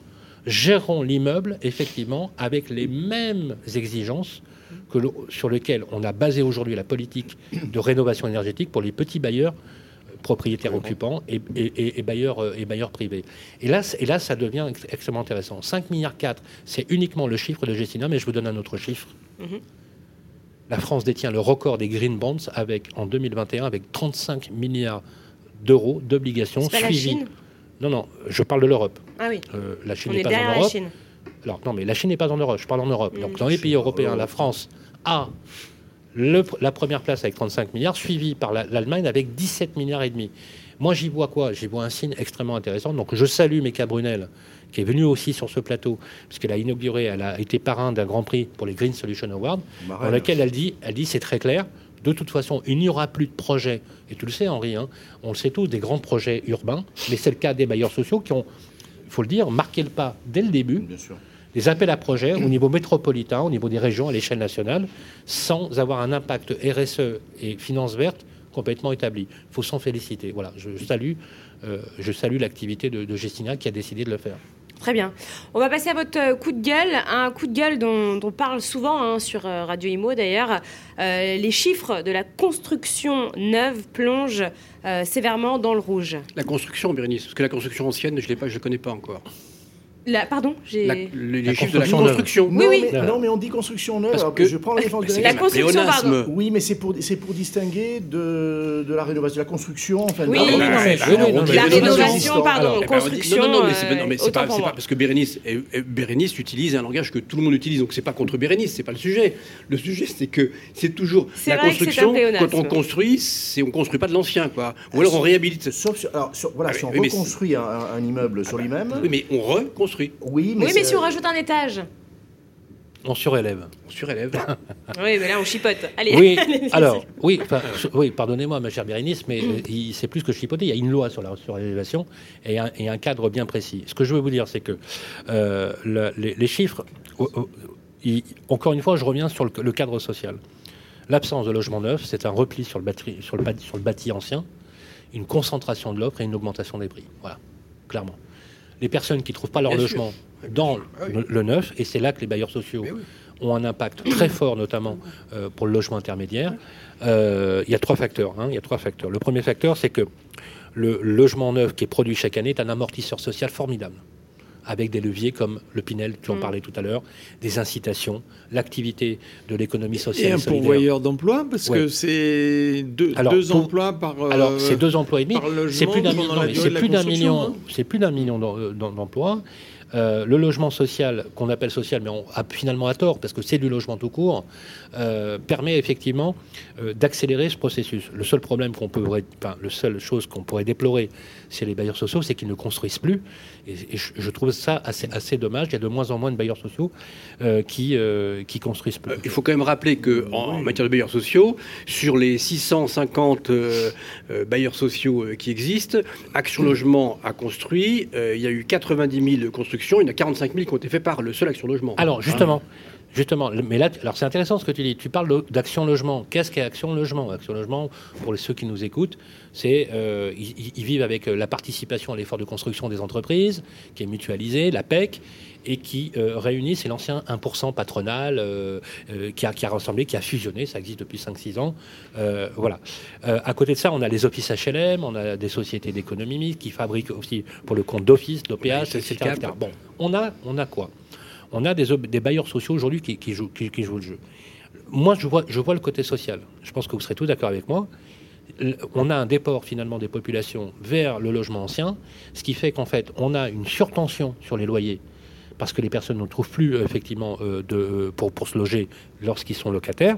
géreront l'immeuble effectivement avec les mêmes exigences que le- sur lesquelles on a basé aujourd'hui la politique de rénovation énergétique pour les petits bailleurs euh, propriétaires occupants et, et- et- et bailleurs, euh, et bailleurs privés. Et là, c- et là, ça devient ex- extrêmement intéressant. 5 milliards 4, c'est uniquement le chiffre de Gestina, mais je vous donne un autre chiffre. Mhm. La France détient le record des green bonds avec, en 2021 avec 35 milliards d'euros d'obligations la suivies. Chine non, non, je parle de l'Europe. Ah oui. Euh, la Chine n'est est pas en la Europe. Chine. Alors, non, mais la Chine n'est pas en Europe, je parle en Europe. Mm. Donc, dans les pays européens, la France a le- la première place avec 35 milliards, suivie par la- l'Allemagne avec 17 milliards et demi. Moi, j'y vois quoi? J'y vois un signe extrêmement intéressant. Donc, je salue Meka Brunel, qui est venue aussi sur ce plateau, puisqu'elle a inauguré, elle a été parrain d'un grand prix pour les Green Solution Awards, dans lequel elle dit, elle dit c'est très clair, de toute façon, il n'y aura plus de projets, et tu le sais Henri, hein, on le sait tous, des grands projets urbains, mais c'est le cas des bailleurs sociaux qui ont, il faut le dire, marqué le pas dès le début, Bien sûr. des appels à projets au niveau métropolitain, au niveau des régions, à l'échelle nationale, sans avoir un impact RSE et finance verte complètement établi. Il faut s'en féliciter. Voilà, je salue, euh, je salue l'activité de, de Gestina qui a décidé de le faire. Très bien. On va passer à votre euh, coup de gueule, un coup de gueule dont, on parle souvent hein, sur euh, Radio Imo d'ailleurs. Euh, les chiffres de la construction neuve plongent sévèrement dans le rouge. La construction, Bérénice, parce que la construction ancienne, je ne connais pas encore. La, pardon, j'ai. La- le- les La chiffres de la construction construction. Oui, non, oui. Mais, non, mais on dit construction neuve. Parce alors, que- je prends la défense de La un construction, pardon. Oui, mais c'est pour, c'est pour distinguer de, de la rénovation, de la construction. Enfin, Oui, oui, non, mais- oui, oui, La rénovation pardon, Alors, Eh ben, construction. non, non, non, mais c'est pas, parce que Bérénice, Bérénice utilise un langage que tout le monde utilise, donc c'est pas contre Bérénice, c'est pas le sujet. Le sujet, c'est que c'est toujours la vrai que c'est un construction. Quand on construit, c'est on construit pas de l'ancien, quoi. Ou alors on réhabilite. Sauf alors, voilà, Ah, si on oui, reconstruit un, un immeuble sur lui-même, Oui, mais on reconstruit, oui, mais, Oui, mais si on rajoute un étage. On surélève. on surélève. *laughs* Oui, mais là, on chipote. Allez. Oui, *laughs* alors, oui, oui pardonnez-moi, ma chère Bérénice, mais euh, il- c'est plus que chipoter. Il y a une loi sur la surélévation et un, et un cadre bien précis. Ce que je veux vous dire, c'est que euh, le- les, les chiffres, oh, oh, encore une fois, je reviens sur le, le cadre social. L'absence de logement neuf, c'est un repli sur le, bâti, sur, le bâti, sur le bâti ancien, une concentration de l'offre et une augmentation des prix. Voilà, clairement. Les personnes qui ne trouvent pas leur Bien logement bien dans. Ah le, le neuf, et c'est là que les bailleurs sociaux oui. ont un impact très fort, notamment euh, pour le logement intermédiaire. Euh, il y a trois facteurs. hein, il y a trois facteurs. Le premier facteur, c'est que le logement neuf qui est produit chaque année est un amortisseur social formidable, avec des leviers comme le Pinel, tu en Mm. parlais tout à l'heure, des incitations, l'activité de l'économie sociale. Et un pourvoyeur d'emploi, parce Ouais. que c'est deux, emplois par. euh, Alors, c'est deux emplois et demi. par logement C'est plus d'un million. d'emplois. Euh, le logement social, qu'on appelle social, mais on a finalement à tort, parce que c'est du logement tout court, euh, permet effectivement euh, d'accélérer ce processus. Le seul problème qu'on peut, enfin, le seule chose qu'on pourrait déplorer chez les bailleurs sociaux, c'est qu'ils ne construisent plus. Et, je, trouve ça assez, dommage. Il y a de moins en moins de bailleurs sociaux qui, qui construisent plus. Il faut quand même rappeler que en matière de bailleurs sociaux, sur les 650 euh, euh, bailleurs sociaux qui existent, Action Logement a construit. il y a eu 90 000 constructions. Il y en a 45 000 qui ont été faits par le seul Action Logement. Alors justement, Justement, le- mais là, alors c'est intéressant ce que tu dis. Tu parles d'Action Logement. Qu'est-ce qu'est Action Logement? Action Logement, pour ceux qui nous écoutent, c'est euh, ils, ils- ils vivent avec euh, la participation à l'effort de construction des entreprises, qui est mutualisée, la PEC, et qui euh, réunit, c'est l'ancien 1% patronal euh, euh, qui, a, qui a rassemblé, qui a fusionné, ça existe depuis 5-6 ans. Voilà. À côté de ça, on a les offices HLM, on a des sociétés d'économie mixte qui fabriquent aussi pour le compte d'office, d'OPH, les etc.. Bon, on a, on a quoi? On a des, des bailleurs sociaux aujourd'hui qui, qui jouent, qui- qui jouent le jeu. Moi, je vois, je vois le côté social. Je pense que vous serez tous d'accord avec moi. On a un déport finalement des populations vers le logement ancien, ce qui fait qu'en fait, on a une surtension sur les loyers parce que les personnes ne trouvent plus euh, effectivement euh, de, euh, pour, pour se loger lorsqu'ils sont locataires.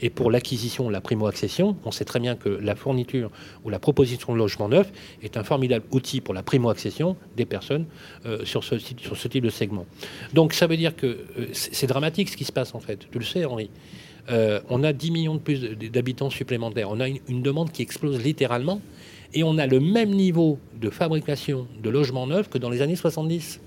Et pour l'acquisition, la primo-accession, on sait très bien que la fourniture ou la proposition de logement neuf est un formidable outil pour la primo-accession des personnes sur, ce, type de segment. Donc ça veut dire que c'est dramatique ce qui se passe en fait. Tu le sais, Henri. On a 10 millions de plus d'habitants supplémentaires. On a une, une demande qui explose littéralement. Et on a le même niveau de fabrication de logements neufs que dans les années 70.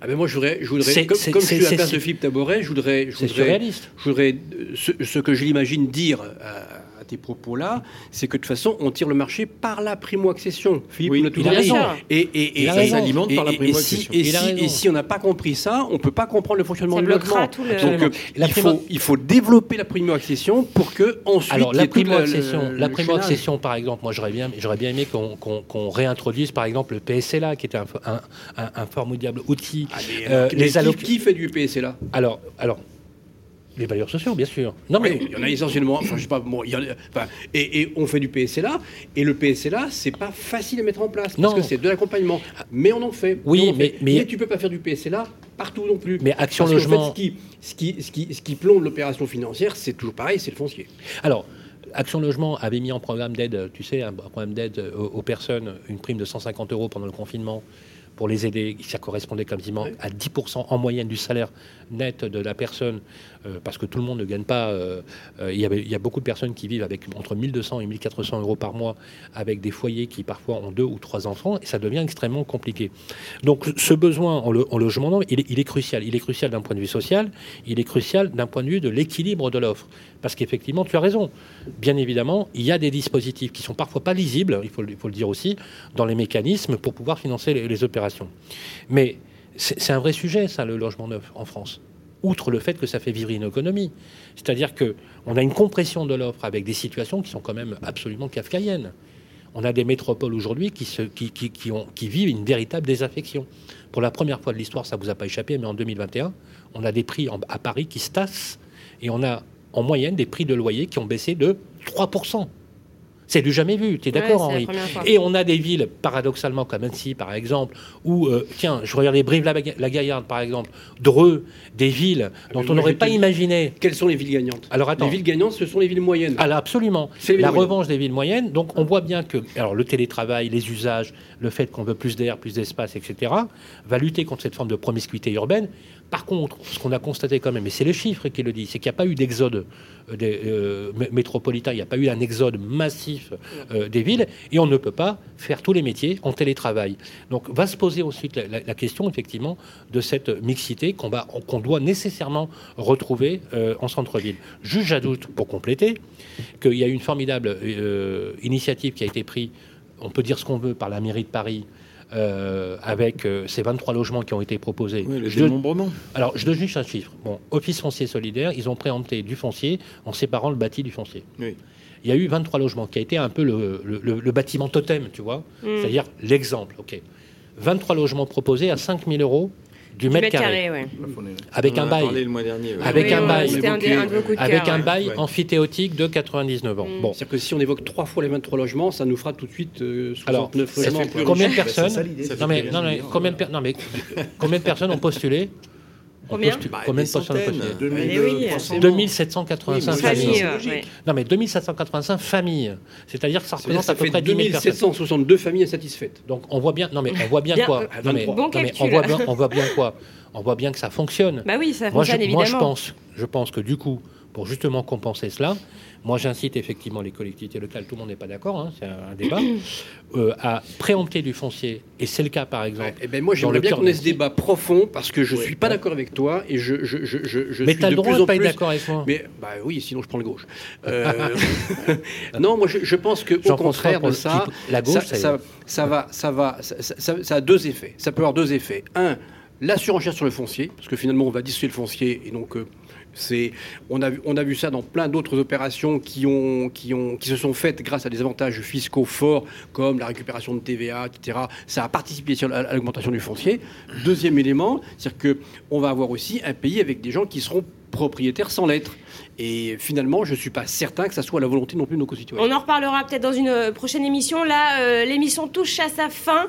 Ah ben moi, je voudrais, je voudrais comme, comme je suis à la place de Philippe Taboret, je voudrais, je voudrais, je voudrais euh, ce, ce que je l'imagine dire à tes propos-là, c'est que de toute façon, on tire le marché par la primo-accession. Philippe, Oui, on a tout il a compris. raison. Et, et, et, et- et- S'alimente par la et primo-accession. si- Et, si, raison. et si on n'a pas compris ça, on peut pas comprendre le fonctionnement Ça du logement. tout le- Donc, euh, La il, faut, il faut développer la primo-accession pour que ensuite Alors la primo-accession, le- la primo-accession, par exemple, moi j'aurais bien, j'aurais bien aimé qu'on qu'on- qu'on réintroduise par exemple le PSLA, qui était un, un- un- un formidable outil. Ah, Euh, les qui- qui, fait du PSC là Alors, alors, les bailleurs sociaux, bien sûr. Non mais Oui, il y en a essentiellement. Enfin, je sais pas. Bon, il y en a- enfin, et, et on fait du PSLA. Et le PSLA, c'est pas facile à mettre en place parce Non. que c'est de l'accompagnement. Mais on en fait. Oui, en mais- fait. mais- tu peux pas faire du PSLA partout non plus. Mais Action Parce Logement- fait, ce qui, ce qui, ce qui, ce qui plombe l'opération financière, c'est toujours pareil, c'est le foncier. Alors, Action Logement avait mis en programme d'aide, tu sais, un programme d'aide aux, aux personnes, une prime de 150 euros pendant le confinement pour les aider. Ça correspondait quasiment Ouais. à 10% en moyenne du salaire net de la personne, parce que tout le monde ne gagne pas. euh, euh, il, y a beaucoup de personnes qui vivent avec entre 1200 et 1400 euros par mois, avec des foyers qui parfois ont deux ou trois enfants, et ça devient extrêmement compliqué. Donc ce besoin en, lo- en logement neuf, il est, crucial. Il est crucial d'un point de vue social, il est crucial d'un point de vue de l'équilibre de l'offre. Parce qu'effectivement, tu as raison. Bien évidemment, il y a des dispositifs qui sont parfois pas lisibles, il faut, le- dire aussi, dans les mécanismes pour pouvoir financer les, opérations. Mais c'est un vrai sujet, ça, le logement neuf en France. Outre le fait que ça fait vivre une économie. C'est-à-dire que on a une compression de l'offre avec des situations qui sont quand même absolument kafkaïennes. On a des métropoles aujourd'hui qui, vivent une véritable désaffection. Pour la première fois de l'histoire, ça vous a pas échappé, mais en 2021, on a des prix à Paris qui se et on a en moyenne des prix de loyer qui ont baissé de 3%. C'est du jamais vu, tu es d'accord Ouais, Henri. Et on a des villes, paradoxalement, comme Annecy, par exemple, où, euh, tiens, je regardais Brive-la-Gaillarde, par exemple, Dreux, des villes dont mais on n'aurait pas imaginé. Quelles sont les villes gagnantes? Alors attends, Les villes gagnantes, ce sont les villes moyennes. alors absolument. C'est les villes La moyennes. revanche des villes moyennes. Donc on voit bien que alors le télétravail, les usages, le fait qu'on veut plus d'air, plus d'espace, etc., va lutter contre cette forme de promiscuité urbaine. Par contre, ce qu'on a constaté quand même, et c'est les chiffres qui le disent, c'est qu'il n'y a pas eu d'exode euh, des, euh, mé- métropolitain, il n'y a pas eu un exode massif euh, des villes, et on ne peut pas faire tous les métiers en télétravail. Donc va se poser ensuite la, question, effectivement, de cette mixité qu'on qu'on doit nécessairement retrouver euh, en centre-ville. Juste, j'ajoute, pour compléter, qu'il y a eu une formidable initiative qui a été prise, on peut dire ce qu'on veut, par la mairie de Paris, euh, avec euh, ces 23 logements qui ont été proposés. Oui, le Je alors, je donne juste un chiffre. Bon, Office foncier solidaire, ils ont préempté du foncier en séparant le bâti du foncier. Oui. Il y a eu 23 logements, qui a été un peu le, le- le- le bâtiment totem, tu vois, Mm. c'est-à-dire l'exemple. ok. 23 logements proposés à 5 000 euros du, mètre, mètre carré, carré, ouais. avec un bail, parlé le mois dernier. ouais. Avec un bail. C'était un, de avec un bail Ouais. amphithéotique de 99 ans. Mm. Bon, C'est-à-dire que si on évoque trois fois les 23 logements, ça nous fera tout de suite euh, Alors, 69 ça logements. fait plus combien de personnes non mais, non, combien de personnes ont postulé Combien Bah, Combien des de oui. 2785 Oui, mais familles. Non, mais 2785 familles. C'est-à-dire que ça représente à peu près 10 000 personnes. 2762 familles insatisfaites. Donc on voit bien, non mais on voit bien, Bien, quoi euh, Non, mais, bon non, mais calcul. on voit bien, on voit bien quoi On voit bien que ça fonctionne. Bah oui, ça Moi je, fonctionne moi, je évidemment. pense, je pense que du coup, pour justement compenser cela, moi j'incite effectivement les collectivités locales, tout le monde n'est pas d'accord, hein, c'est un, un débat, *coughs* euh, à préempter du foncier. Et c'est le cas par exemple. Eh ben moi, j'aimerais bien qu'on ait ce débat profond parce que je Oui. suis pas d'accord avec toi et je, je, je, je, je Mais suis tu as le droit plus de en pas être plus. d'accord avec moi. Mais bah oui, sinon je prends le gauche. Euh, *laughs* *laughs* non, moi je, je pense que au contraire de ça, la gauche, ça, va, ça va, ça, ça- ça- ça a deux effets. Ça peut avoir deux effets. Un, la surenchère sur le foncier, parce que finalement on va dissocier le foncier et donc euh, on a vu, ça dans plein d'autres opérations qui se sont faites grâce à des avantages fiscaux forts comme la récupération de TVA, etc. Ça a participé à l'augmentation du foncier. Deuxième élément, c'est que on va avoir aussi un pays avec des gens qui seront propriétaires sans l'être. Et finalement, je ne suis pas certain que ça soit la volonté non plus de nos concitoyens. On en reparlera peut-être dans une euh, prochaine émission. Là, euh, l'émission touche à sa fin.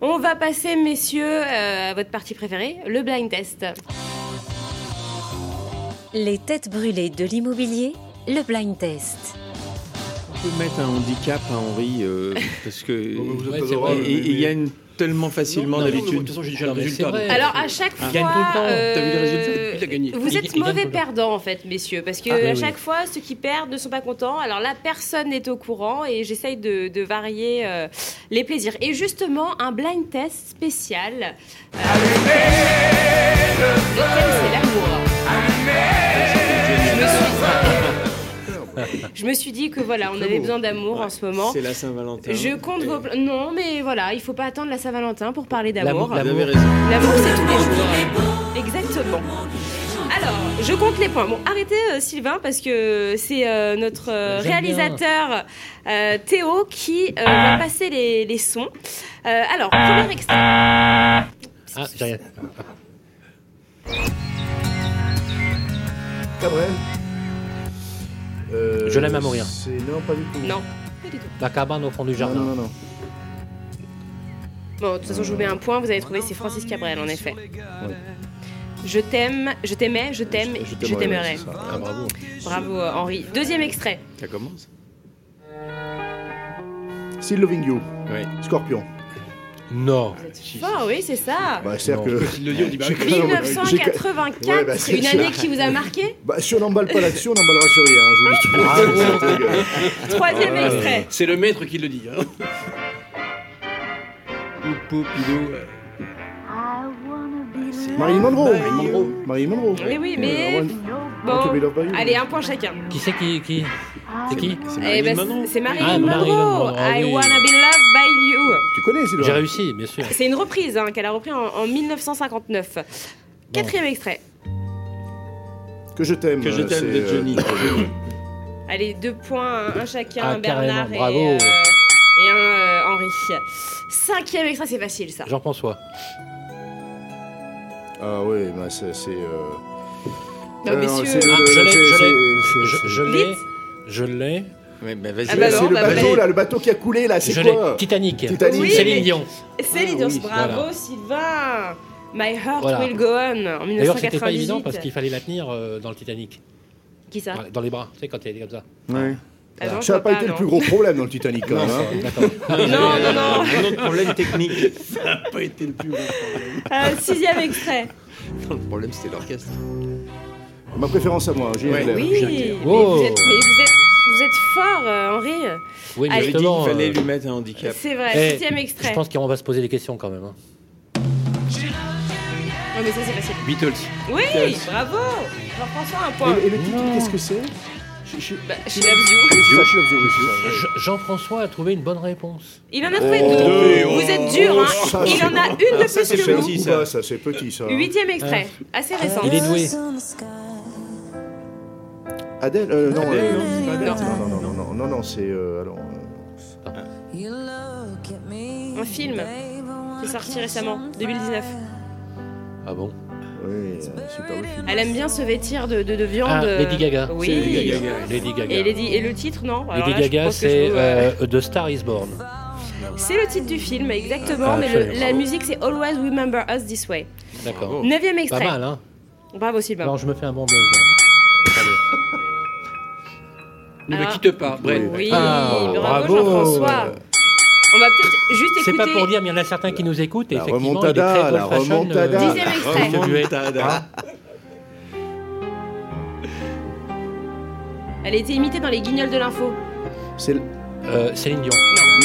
On va passer, messieurs, euh, à votre partie préférée, le blind test. Les têtes brûlées de l'immobilier, le blind test. On peut mettre un handicap à Henri euh, *laughs* parce que Vous Ouais, vrai. et- il y a une tellement facilement d'habitude. De toute façon, j'ai déjà le résultat. Alors, à chaque Il fois. gagne tout le temps. T'as vu le résultat euh, Il a gagné. Vous êtes mauvais perdants, en fait, messieurs, parce que Ah, à oui. chaque fois, ceux qui perdent ne sont pas contents. Alors là, personne n'est au courant et j'essaye de, de varier euh, les plaisirs. Et justement, un blind test spécial. euh, c'est l'amour. Je me suis- dit que voilà, on avait beau. besoin d'amour en ce moment. C'est la Saint-Valentin. Je compte vos. pla- Non, mais voilà, il faut pas attendre la Saint-Valentin pour parler d'amour. L'amour- c'est tous les jours. Exactement. Alors, je compte les points. Bon, arrêtez euh, Sylvain parce que c'est euh, notre euh, réalisateur euh, Théo qui euh, va passer les, les sons. Euh, alors, premier extrait. Ah, j'ai rien. Cabrel. Euh, Je l'aime à mourir. c'est- Non, pas du tout. Non, pas du tout. La cabane au fond du jardin. non, non, non. Bon, de toute façon, je vous mets un point. Vous avez trouvé, c'est Francis Cabrel, en effet. Je t'aime, je t'aimais, je t'aime, je t'aimerai. ça. Ah, bravo. Bravo, euh, Henri. Deuxième extrait. Ça commence Still Loving You, Oui. Scorpion. Non. Vous êtes fort, oui, c'est ça. Bah, c'est-à-dire que. Il le dit, on dit bah, J'ai- j'ai- 1984, Ouais, bah, c'est une ça. année qui vous a marqué. Bah, si on n'emballe pas là-dessus, on n'emballera sur rien. hein, Je vous le dis *laughs* de suite. Troisième Ah, extrait. C'est le maître qui le dit. Hein. Pou, pou, pidou. Marilyn Monroe. Marilyn Monroe. Marilyn Monroe. Mais oui, Euh, mais- I want- Bon, want to be loved by you. allez, un point chacun. Qui c'est qui, qui C'est qui C'est Eh Marilyn ben, Monroe. c'est Marilyn Ah, Marilyn Monroe. Ah I oui. wanna be loved connais, Sylvain J'ai réussi, bien sûr. C'est une reprise hein, qu'elle a repris en, en 1959. Quatrième extrait. Que je t'aime. Que je euh, t'aime c'est, de euh, Johnny. *laughs* Allez, deux points, un, un chacun, Ah, Bernard carrément, et, bravo. euh, et un euh, Henri. Cinquième extrait, c'est facile ça. Jean-François. Ah oui, bah, c'est. c'est, euh, Non, euh, messieurs. c'est le- Ah, le- je l'ai, c'est- je c'est- l'ai. c'est- Je, c'est- je l'ai. Vite. Je l'ai. Ouais, bah, vas-y. Ah bah C'est non, le bah, bateau vas-y. là, le bateau qui a coulé là, c'est Je l'ai. quoi Titanic. Titanic. Oui, Céline mais- Dion. Céline Ah, Dion, oui, bravo voilà. Sylvain. My Heart Voilà. Will Go On en 1998. D'ailleurs, c'était pas évident parce qu'il fallait la tenir euh, dans le Titanic. Qui ça Dans les bras. Tu sais, quand elle est comme ça. Ouais. Ah non, je Ça n'a vois pas été le non. plus gros problème dans le Titanic quand même. hein. D'accord. Non, non, non. Un autre problème technique. pas été le plus Euh, sixième extrait. Le problème, c'était l'orchestre. Ma préférence à moi, Gilles Ouais. Leclerc. Oui, mais, Oh. vous êtes, mais vous êtes, êtes fort, euh, Henri. Oui, mais Allez, justement. fallait euh, lui mettre un handicap. C'est vrai, eh, septième Je pense qu'on va se poser des questions quand même. hein. Non, mais ça, c'est facile. Beatles. Oui, bravo. Jean-François, un point. Et, et le titre, Non. qu'est-ce que c'est? Je- je- Bah, She loves you. C'est ça, She Loves You, oui, c'est ça. Je- Jean-François a trouvé une bonne réponse. Il en a trouvé Oh, deux. oh, Vous êtes dur, hein. ça, Il c'est- en a une de ça, plus c'est que vous. petit, Ou ça. pas, ça, c'est petit ça. Huitième extrait, assez récent. Il est doué. Adèle euh, Non, Adèle, euh, non, pas Adèle, non, non, non, non, non, non, non, c'est. euh, alors, euh, Un film qui est sorti récemment, 2019. Ah bon? Oui, super le film. Elle aime bien se vêtir de, de, de viande. Ah, Lady Gaga. Oui. C'est Lady Gaga. Lady Gaga. Et, Lady- et le titre, non? Alors Lady là, Gaga, c'est euh, euh, The Star is Born. C'est le titre du film, exactement, Ah, mais le- la musique c'est Always Remember Us This Way. D'accord. Neuvième Pas extrait. mal, hein Bravo Sylvain. Alors, je me fais un bon buzz. Ne me Alors- quitte pas. Bref. Oui, Ah, bravo, bravo. Jean-François. On va peut-être juste C'est pas pour dire, mais il y en a certains qui nous écoutent. Et La effectivement, remontada, il est très la remontada. Dixième extrait. Remontada. Elle a été imitée dans les guignols de l'info. C'est le- Euh, Céline Dion.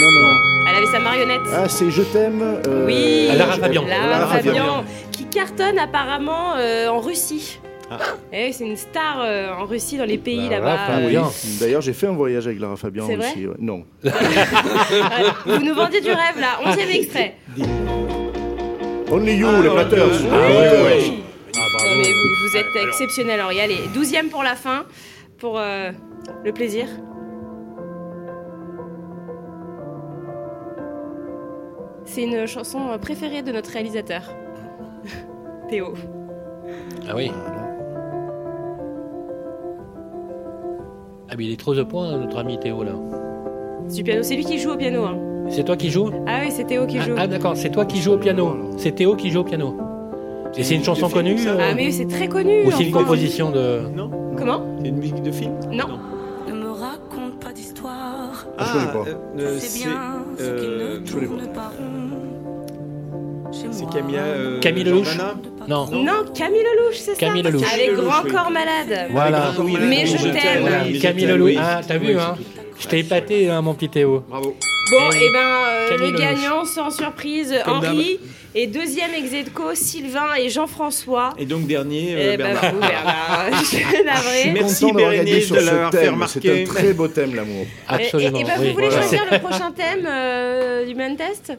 non non non. Elle avait sa marionnette. Ah c'est je t'aime. euh, oui, Lara Fabian. Lara Fabian. qui cartonne apparemment euh, en Russie. Ah. Eh, c'est une star euh, en Russie, dans les pays Lara là-bas. Ah oui. Fabian. D'ailleurs j'ai fait un voyage avec Lara Fabian vrai aussi. ouais. Non. *laughs* Vous nous vendiez du rêve là, onzième extrait. Only You Ah, les Ah, ouais, ouais. Ah, Non, mais vous, vous êtes exceptionnel, Henri. Allez, douzième pour la fin, pour euh, le plaisir. C'est une chanson euh, préférée de notre réalisateur, *laughs* Théo. Ah oui. Ah mais il est trop de points, notre ami Théo là. C'est du piano, c'est lui qui joue au piano. hein. C'est toi qui joues Ah oui, c'est Théo qui ah, joue. ah, d'accord, c'est toi qui joues au piano. C'est Théo qui joue au piano. Et c'est une chanson film, connue euh, Ah, mais oui, c'est très connu. Ou c'est une composition de... Non Comment C'est une musique de film Non. Ne me raconte pas d'histoire. Ah, je connais pas. euh, euh, c'est bien ce qui euh, ne je connais pas. C'est. Camilla euh, Camille Lelouch Non. Non, Camille Lelouch, c'est ça Camille Lelouch. Avec Grand Corps. Malade. Voilà. Oui, Mais je t'aime. Camille Lelouch. Ah, t'as vu, hein Je t'ai épaté, hein, mon petit Théo. Bravo. Bon, Eh et ben euh, Camille le gagnant, sans surprise, Comme Henri. Et deuxième ex aequo, Sylvain et Jean-François. Et donc dernier, euh, Eh ben Bernard. vous, Bernard. *laughs* Je. Merci, Bérénice, sur de ce l'avoir fait thème. remarquer. C'est un très beau thème l'amour. Absolument. Et, et ben, oui, vous voulez voilà. choisir le prochain thème euh, du blind test?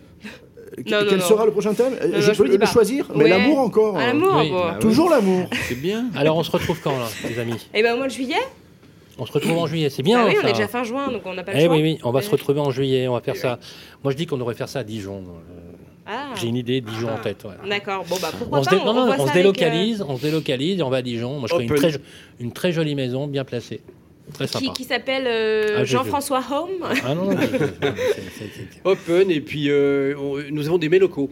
Non, non, Quel non. sera le prochain thème? Non, Je peux le pas. choisir Mais Ouais. l'amour encore. L'amour, Oui. Bah oui. Toujours l'amour. C'est bien. Alors on se retrouve quand là, les amis? Et ben au mois de juillet On se retrouve en juillet, c'est bien Ah oui, on est déjà fin juin, donc on n'a pas le Eh choix. oui, oui, on va se Ouais. retrouver en juillet, on va faire ça. Moi je dis qu'on devrait faire ça à Dijon. Euh, Ah, J'ai une idée, Dijon en tête. ouais. d'accord. Bon, bah pourquoi On se, pas dé- non, non, voit on se avec, délocalise, on se délocalise et on va à Dijon. Moi je une très, jo- une très jolie maison, bien placée. Très euh, qui, sympa. qui s'appelle euh, Ah, Jean-François Home. Ah non, non, c'est- Open, et puis euh, on- nous avons des mélocaux.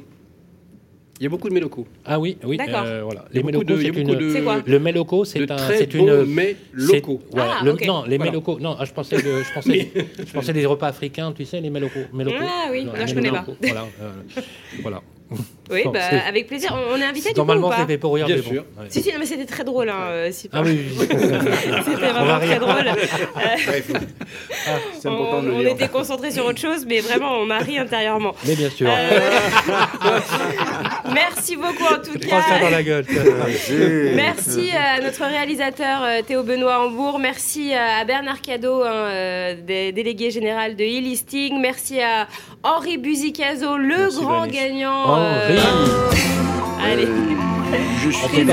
Il y a beaucoup de mélocaux. Ah oui, oui, D'accord. euh, voilà. Les mélocaux, c'est une. de- C'est quoi Le méloco, c'est un, c'est une. mets c'est- locaux. voilà, Ah, le- ok. Non, les Voilà. mélocaux. Non, ah, je pensais, de- je pensais, je pensais des repas africains, tu sais, les mélocaux. mélocaux. Ah oui, non, les je connais pas. Voilà, euh, voilà. Oui, Bon, bah, avec plaisir. On est invité du coup Normalement, ou pas c'est fait pour rire, Bien mais bon. sûr. Ouais. Si, si, non, mais c'était très drôle. Hein, euh, si Ah oui. *laughs* C'était vraiment très drôle. *laughs* Important on était concentrés sur autre chose, mais vraiment, on a ri intérieurement. mais bien sûr. Euh, *laughs* Merci beaucoup en tout Prends ça dans cas. la gueule. Merci à notre réalisateur euh, Théo Benoît Hambourg. Merci à Bernard Cadeau, hein, euh, délégué général de e-listing. Merci à Henri Buzicazo, le Merci, grand gagnant. euh, Henri. allez. Je suis de, de.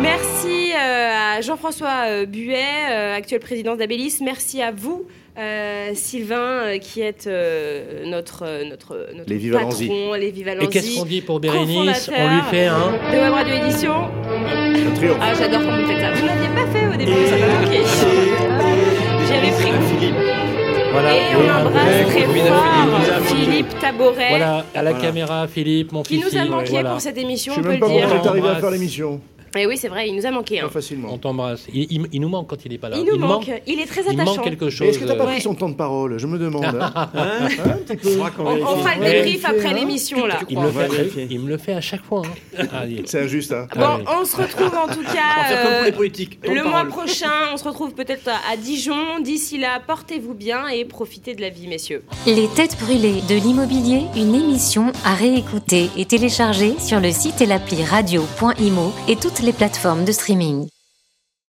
Merci euh, à Jean-François euh, Buet, euh, actuel président d'Abélis. Merci à vous, euh, Sylvain, qui êtes euh, notre, notre, notre Les Vivalanzi. patron, les Et Vivalanzi. qu'est-ce qu'on dit pour Bérénice? On lui fait un. de Web Radio Édition. un triomphe. Ah, j'adore quand vous faites ça. Vous n'aviez pas fait au début, ça m'a manqué. J'y avais pris. Voilà. Et on embrasse très fort. Philippe Taboret, Voilà, à la Voilà. caméra, Philippe, mon qui fils. nous a manqué voilà. pour cette émission, Je on sais peut même le pas dire. comment t'es arrivé à faire l'émission. Et oui, c'est vrai, il nous a manqué. hein. Pas facilement. On t'embrasse. Il, il- il nous manque quand il n'est pas là. Il nous manque. Il est très Il attachant. manque quelque chose. Est-ce que t'as pas euh, pris son temps de parole Je me demande. *laughs* hein. Hein un peu. On, fera le débrief après Hein l'émission là. Il me, le fait, il me le fait à chaque fois. hein. *laughs* Ah, il- C'est injuste, hein. Bon, Ah oui. on se retrouve en tout cas *laughs* faire comme pour euh, les le mois prochain. On se retrouve peut-être à à Dijon. D'ici là, portez-vous bien et profitez de la vie, messieurs. Les têtes brûlées de l'immobilier, une émission à réécouter et télécharger sur le site et l'appli radio.imo et toutes les plateformes de streaming.